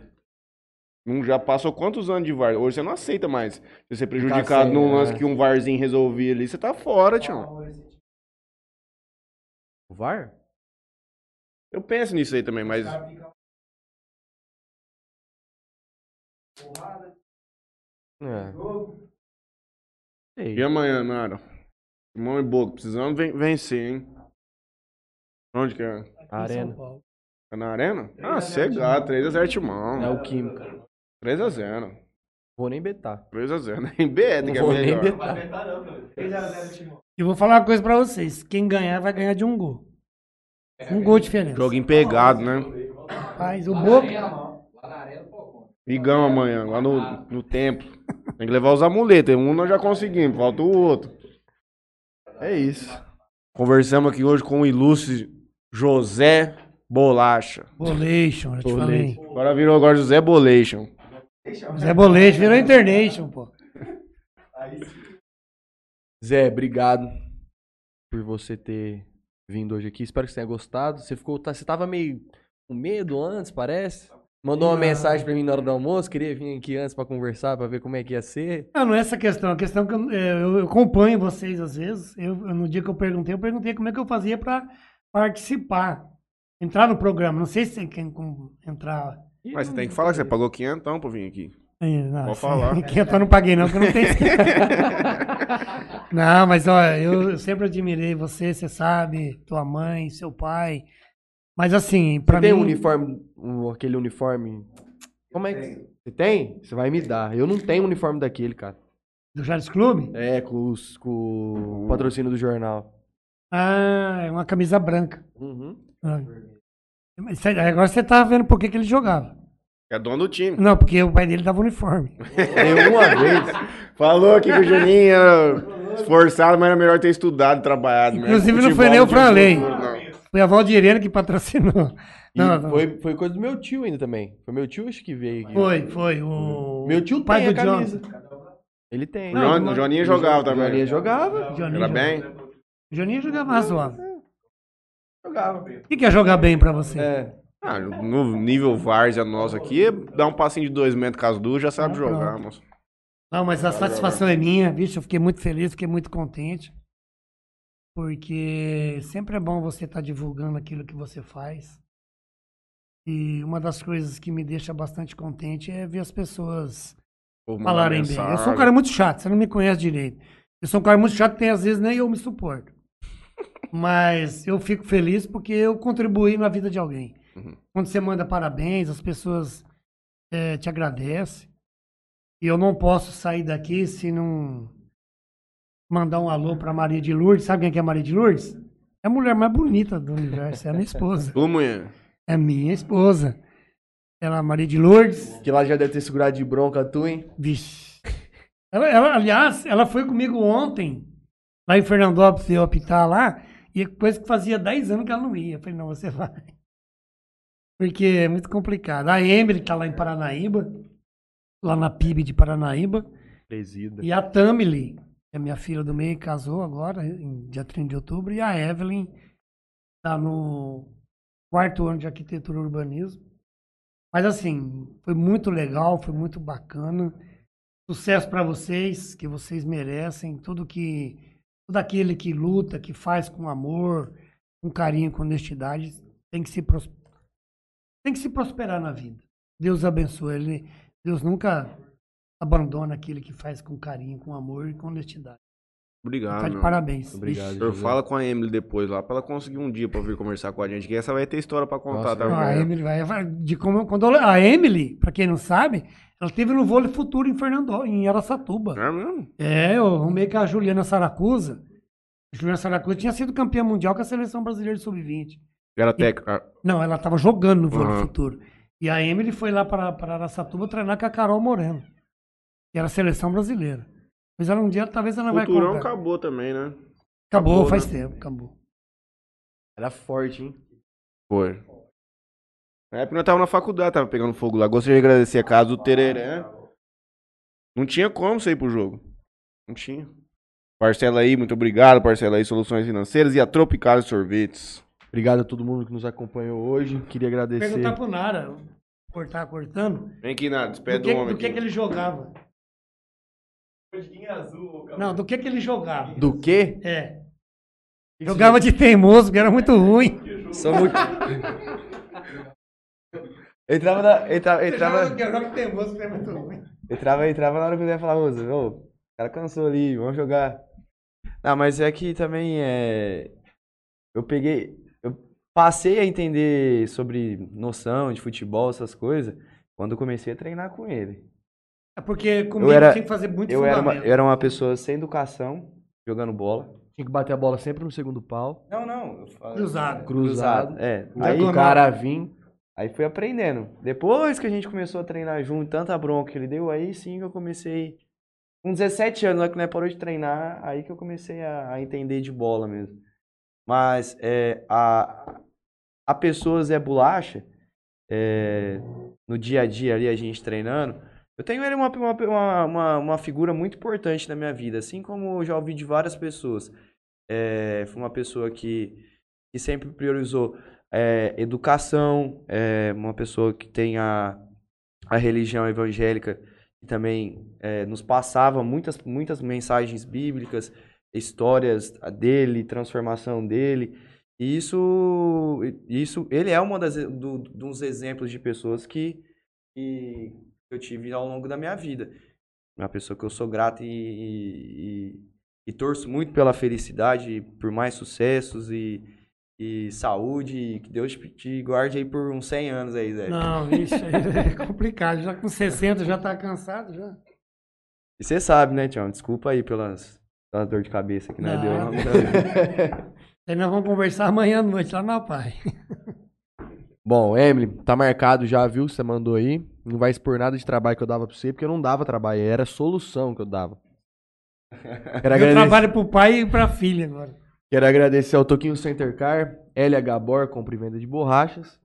Não, já passou quantos anos de VAR? Hoje você não aceita mais. Você é prejudicado sem, num lance né? que um VARzinho resolvia ali, você tá fora, tchau. O VAR? Eu penso nisso aí também, mas... É. Sei. E amanhã, Nara? Mão e boca, precisamos ven- vencer, hein? Onde que é? Arena. É na arena? Ah, cegado, 3x0 Timão. É o Química. 3x0. Vou nem betar. 3x0. Nem Não que é vou nem betar. E vou falar uma coisa pra vocês. Quem ganhar vai ganhar de um gol. Um gol de diferença. Joguinho pegado, né? Mas o Boca. Igão amanhã, lá no, no templo. Tem que levar os amuletos. Um nós já conseguimos, falta o outro. É isso. Conversamos aqui hoje com o ilustre José Bolacha. Bolation, eu te falei. Agora virou agora José Bolation. Zé Bolation virou Internation, pô. Zé, obrigado por você ter vindo hoje aqui. Espero que você tenha gostado. Você ficou, tá- você tava meio com medo antes, parece? Mandou uma Não. mensagem pra mim na hora do almoço, queria vir aqui antes pra conversar, pra ver como é que ia ser. Não, não é essa questão. A questão é que eu, é, eu- eu acompanho vocês às vezes. Eu, eu- no dia que eu perguntei, eu perguntei como é que eu fazia pra participar. Entrar no programa. Não sei se tem quem com- entrar. Mas você tem que falar que você pagou 500 então pra vir aqui. Ih, Não, Pode falar. Que eu não paguei não, que eu não tenho. não, mas olha, eu sempre admirei você, você sabe, tua mãe, seu pai. Mas assim, pra Você tem mim... um uniforme, um- aquele uniforme. Como é que. Você tem? Você vai me dar. Eu não tenho uniforme daquele, cara. Do Charles Clube? É, com, os, com o patrocínio do jornal. Ah, é uma camisa branca. Uhum. Ah. Agora você tá vendo por que, que ele jogava. É dono do time. Não, porque o pai dele dava uniforme. Deu uma vez. Falou aqui que o Juninho esforçado, mas era melhor ter estudado trabalhado. mesmo. Inclusive, não Futebol foi nem o Franley. Não. Foi a Valdirene que patrocinou. Não, não. Foi, foi coisa do meu tio ainda também. Foi meu tio acho que veio aqui. Foi, foi. O Meu tio o pai tem a do John. camisa. Ele tem. O Jon- o Joninha jogava também. Joninha jogava. Joninho Era jogava- bem? Joninho jogava razoável. Jogava. O que, que é jogar bem pra você? É. Ah, no nível Várzea nosso aqui, dá um passinho de dois metros caso duas, já sabe Ah, jogar, moço. Não, mas a satisfação é minha, vixe, eu fiquei muito feliz, fiquei muito contente. Porque sempre é bom você estar divulgando aquilo que você faz. E uma das coisas que me deixa bastante contente é ver as pessoas falarem bem. Eu mensagem. sou um cara muito chato, você não me conhece direito. Eu sou um cara muito chato, tem às vezes nem eu me suporto. Mas eu fico feliz porque eu contribuí na vida de alguém. Uhum. Quando você manda parabéns, as pessoas eh, te agradecem. E eu não posso sair daqui se não mandar um alô pra Maria de Lourdes. Sabe quem que é Maria de Lourdes? É a mulher mais bonita do universo, é a minha esposa. Ô, mulher. É minha esposa. Ela, Maria de Lourdes, Que lá já deve ter segurado de bronca tu, hein? Vixe. Ela, ela, aliás, ela foi comigo ontem, lá em Fernandópolis, eu optar lá, e coisa que fazia 10 anos que ela não ia. Eu falei, não, você vai. Porque é muito complicado. A Emily tá lá em Paranaíba, lá na PIB de Paranaíba, Presida. e a Tamily, é minha filha do meio, casou agora, em dia 30 de outubro, e a Evelyn tá no quarto ano de arquitetura e urbanismo. Mas assim, foi muito legal, foi muito bacana. Sucesso para vocês, que vocês merecem. Tudo que todo aquele que luta, que faz com amor, com carinho, com honestidade, tem que se tem que se prosperar na vida. Deus abençoe ele. Deus nunca abandona aquele que faz com carinho, com amor e com honestidade. Obrigado. tá de parabéns. Obrigado. O senhor José. fala com a Emily depois lá, pra ela conseguir um dia pra vir conversar com a gente, que essa vai ter história pra contar, Nossa, tá? Não, a? Emily vai, de como, quando eu- a Emily, para quem não sabe, ela teve no vôlei futuro em Fernando, em Araçatuba. É mesmo? É, eu arrumei com a Juliana Saracusa. A Juliana Saracusa tinha sido campeã mundial com a seleção brasileira de sub-20. Era técnica. Não, ela estava jogando no vôlei Aham. futuro. E a Emily foi lá para para Araçatuba treinar com a Carol Moreno, que era a seleção brasileira. Mas ela um dia, talvez ela vai Futurão contar. acabou também, né? Acabou, acabou, faz né? tempo, acabou. Era forte, hein? Foi. Na época nós tava na faculdade, tava pegando fogo lá. Gostaria de agradecer a casa do Tereré. Não tinha como você ir pro jogo. Não tinha. Parcela aí, muito obrigado. Parcela aí, Soluções Financeiras e a Tropical Sorvetes. Obrigado a todo mundo que nos acompanhou hoje. Queria agradecer. Perguntar pro Nara, cortar cortando, Vem aqui, Nada, do despede que, do homem do que, que ele jogava. Não, do que que ele jogava. Do quê? É. Jogava de teimoso, porque era muito ruim. Sou muito. entrava na. Entrava, entrava, Joga de teimoso, porque é muito ruim. entrava, entrava na hora que eu ia falar, Rosa, ô, o cara cansou ali, vamos jogar. Não, mas é que também é. Eu peguei. Eu passei a entender sobre noção de futebol, essas coisas, quando eu comecei a treinar com ele. É porque comigo era- tinha que fazer muito Eu era, uma, eu era uma pessoa sem educação, jogando bola. Tinha que bater a bola sempre no segundo pau. Não, não. eu falo- Cruzado. Cruzado. É. Aí Aí, o cara vim. aí fui aprendendo. Depois que a gente começou a treinar junto, tanta bronca que ele deu, aí sim que eu comecei. Com 17 anos, lá que nós parou de treinar, aí que eu comecei a, a entender de bola mesmo. Mas é, a, a pessoa Zé Bolacha, é, no dia a dia ali, a gente treinando, eu tenho ele uma, uma, uma, uma figura muito importante na minha vida, assim como eu já ouvi de várias pessoas. É, foi uma pessoa que, que sempre priorizou é, educação, é, uma pessoa que tem a, a religião evangélica e também é, nos passava muitas, muitas mensagens bíblicas, histórias dele, transformação dele. E isso, isso ele é das do, dos exemplos de pessoas que, que eu tive ao longo da minha vida. Uma pessoa que eu sou grato e, e, e torço muito pela felicidade, por mais sucessos e, e saúde. E que Deus te guarde aí por uns 100 anos aí, Zé. Não, isso é complicado. Já com 60 já tá cansado já. E você sabe, né, Tião? Desculpa aí pelas, pelas dor de cabeça que Não. deu. lá no- Aí nós vamos conversar amanhã à noite lá na pai. Bom, Emily, tá marcado já, viu? Você mandou aí. Não vai expor nada de trabalho que eu dava pra você, porque eu não dava trabalho, era solução que eu dava. Quero Eu agradecer, trabalho pro pai e pra filha agora. quero agradecer ao Toquinho Center Car, LH Bor, compra e venda de borrachas.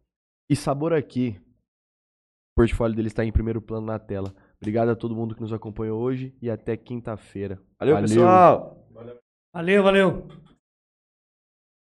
E Sabor Aqui. O portfólio dele está em primeiro plano na tela. Obrigado a todo mundo que nos acompanhou hoje e até quinta-feira. Valeu, pessoal! Valeu, valeu.